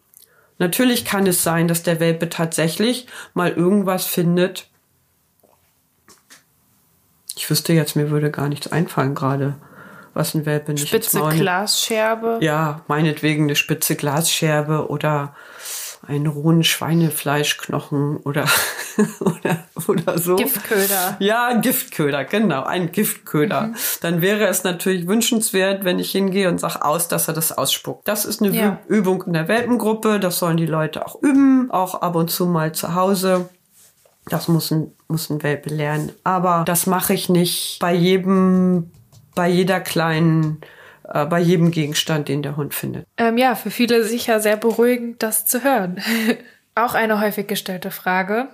Natürlich kann es sein, dass der Welpe tatsächlich mal irgendwas findet. Ich wüsste jetzt, mir würde gar nichts einfallen gerade, was ein Welpe nicht
Spitze Glasscherbe.
Ja, meinetwegen eine spitze Glasscherbe oder einen rohen Schweinefleischknochen oder, oder, oder so.
Giftköder.
Ja, ein Giftköder, genau, ein Giftköder. Mhm. Dann wäre es natürlich wünschenswert, wenn ich hingehe und sage aus, dass er das ausspuckt. Das ist eine ja. Übung in der Welpengruppe, das sollen die Leute auch üben, auch ab und zu mal zu Hause. Das muss ein, muss ein Welpe lernen. Aber das mache ich nicht bei jedem, bei jeder kleinen äh, bei jedem Gegenstand, den der Hund findet.
Ähm, ja, für viele sicher sehr beruhigend, das zu hören. Auch eine häufig gestellte Frage.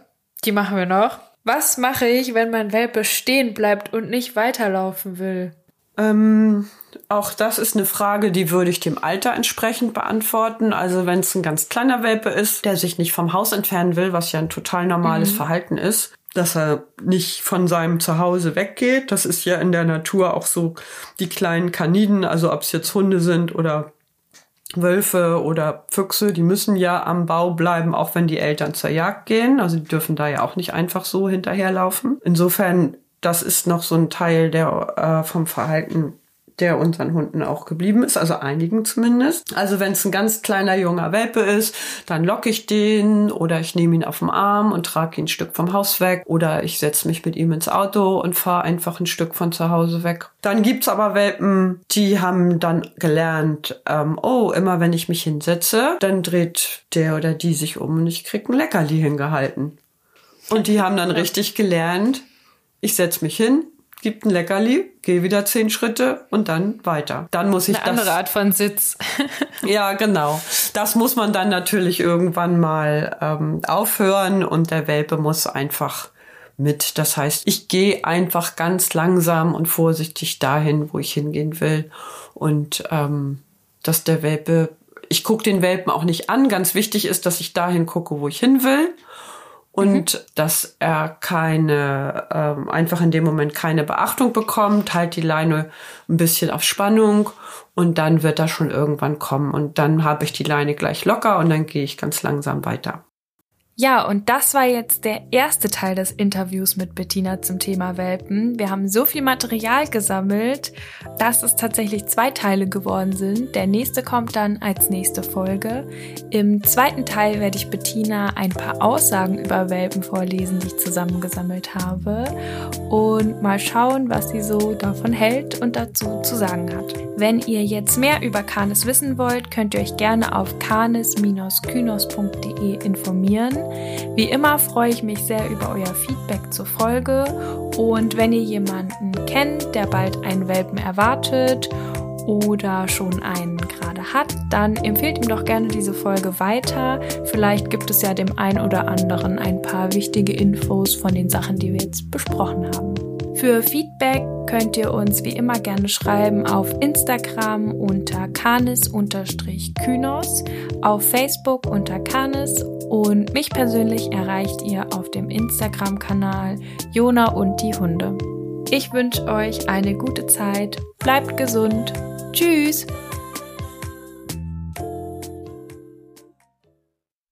Die machen wir noch. Was mache ich, wenn mein Welpe stehen bleibt und nicht weiterlaufen will?
Ähm, auch das ist eine Frage, die würde ich dem Alter entsprechend beantworten. Also wenn es ein ganz kleiner Welpe ist, der sich nicht vom Haus entfernen will, was ja ein total normales mhm. Verhalten ist, dass er nicht von seinem Zuhause weggeht. Das ist ja in der Natur auch so die kleinen Kaniden, also ob es jetzt Hunde sind oder Wölfe oder Füchse, die müssen ja am Bau bleiben, auch wenn die Eltern zur Jagd gehen. Also die dürfen da ja auch nicht einfach so hinterherlaufen. Insofern, das ist noch so ein Teil der äh, vom Verhalten der unseren Hunden auch geblieben ist, also einigen zumindest. Also wenn es ein ganz kleiner junger Welpe ist, dann locke ich den oder ich nehme ihn auf den Arm und trage ihn ein Stück vom Haus weg oder ich setze mich mit ihm ins Auto und fahre einfach ein Stück von zu Hause weg. Dann gibt's aber Welpen, die haben dann gelernt, ähm, oh, immer wenn ich mich hinsetze, dann dreht der oder die sich um und ich krieg ein Leckerli hingehalten. Und die haben dann richtig gelernt, ich setz mich hin, gibt ein Leckerli, gehe wieder zehn Schritte und dann weiter. Dann muss ich
Eine das, andere Art von Sitz.
ja, genau. Das muss man dann natürlich irgendwann mal ähm, aufhören und der Welpe muss einfach mit. Das heißt, ich gehe einfach ganz langsam und vorsichtig dahin, wo ich hingehen will und ähm, dass der Welpe ich gucke den Welpen auch nicht an. Ganz wichtig ist, dass ich dahin gucke, wo ich hin will und mhm. dass er keine, ähm, einfach in dem Moment keine Beachtung bekommt, halt die Leine ein bisschen auf Spannung und dann wird er schon irgendwann kommen und dann habe ich die Leine gleich locker und dann gehe ich ganz langsam weiter.
Ja, und das war jetzt der erste Teil des Interviews mit Bettina zum Thema Welpen. Wir haben so viel Material gesammelt, dass es tatsächlich zwei Teile geworden sind. Der nächste kommt dann als nächste Folge. Im zweiten Teil werde ich Bettina ein paar Aussagen über Welpen vorlesen, die ich zusammengesammelt habe und mal schauen, was sie so davon hält und dazu zu sagen hat. Wenn ihr jetzt mehr über Canis wissen wollt, könnt ihr euch gerne auf canis-kynos.de informieren. Wie immer freue ich mich sehr über euer Feedback zur Folge und wenn ihr jemanden kennt, der bald einen Welpen erwartet oder schon einen gerade hat, dann empfehlt ihm doch gerne diese Folge weiter. Vielleicht gibt es ja dem einen oder anderen ein paar wichtige Infos von den Sachen, die wir jetzt besprochen haben. Für Feedback könnt ihr uns wie immer gerne schreiben auf Instagram unter canis-kynos, auf Facebook unter canis und mich persönlich erreicht ihr auf dem Instagram-Kanal Jona und die Hunde. Ich wünsche euch eine gute Zeit, bleibt gesund, tschüss!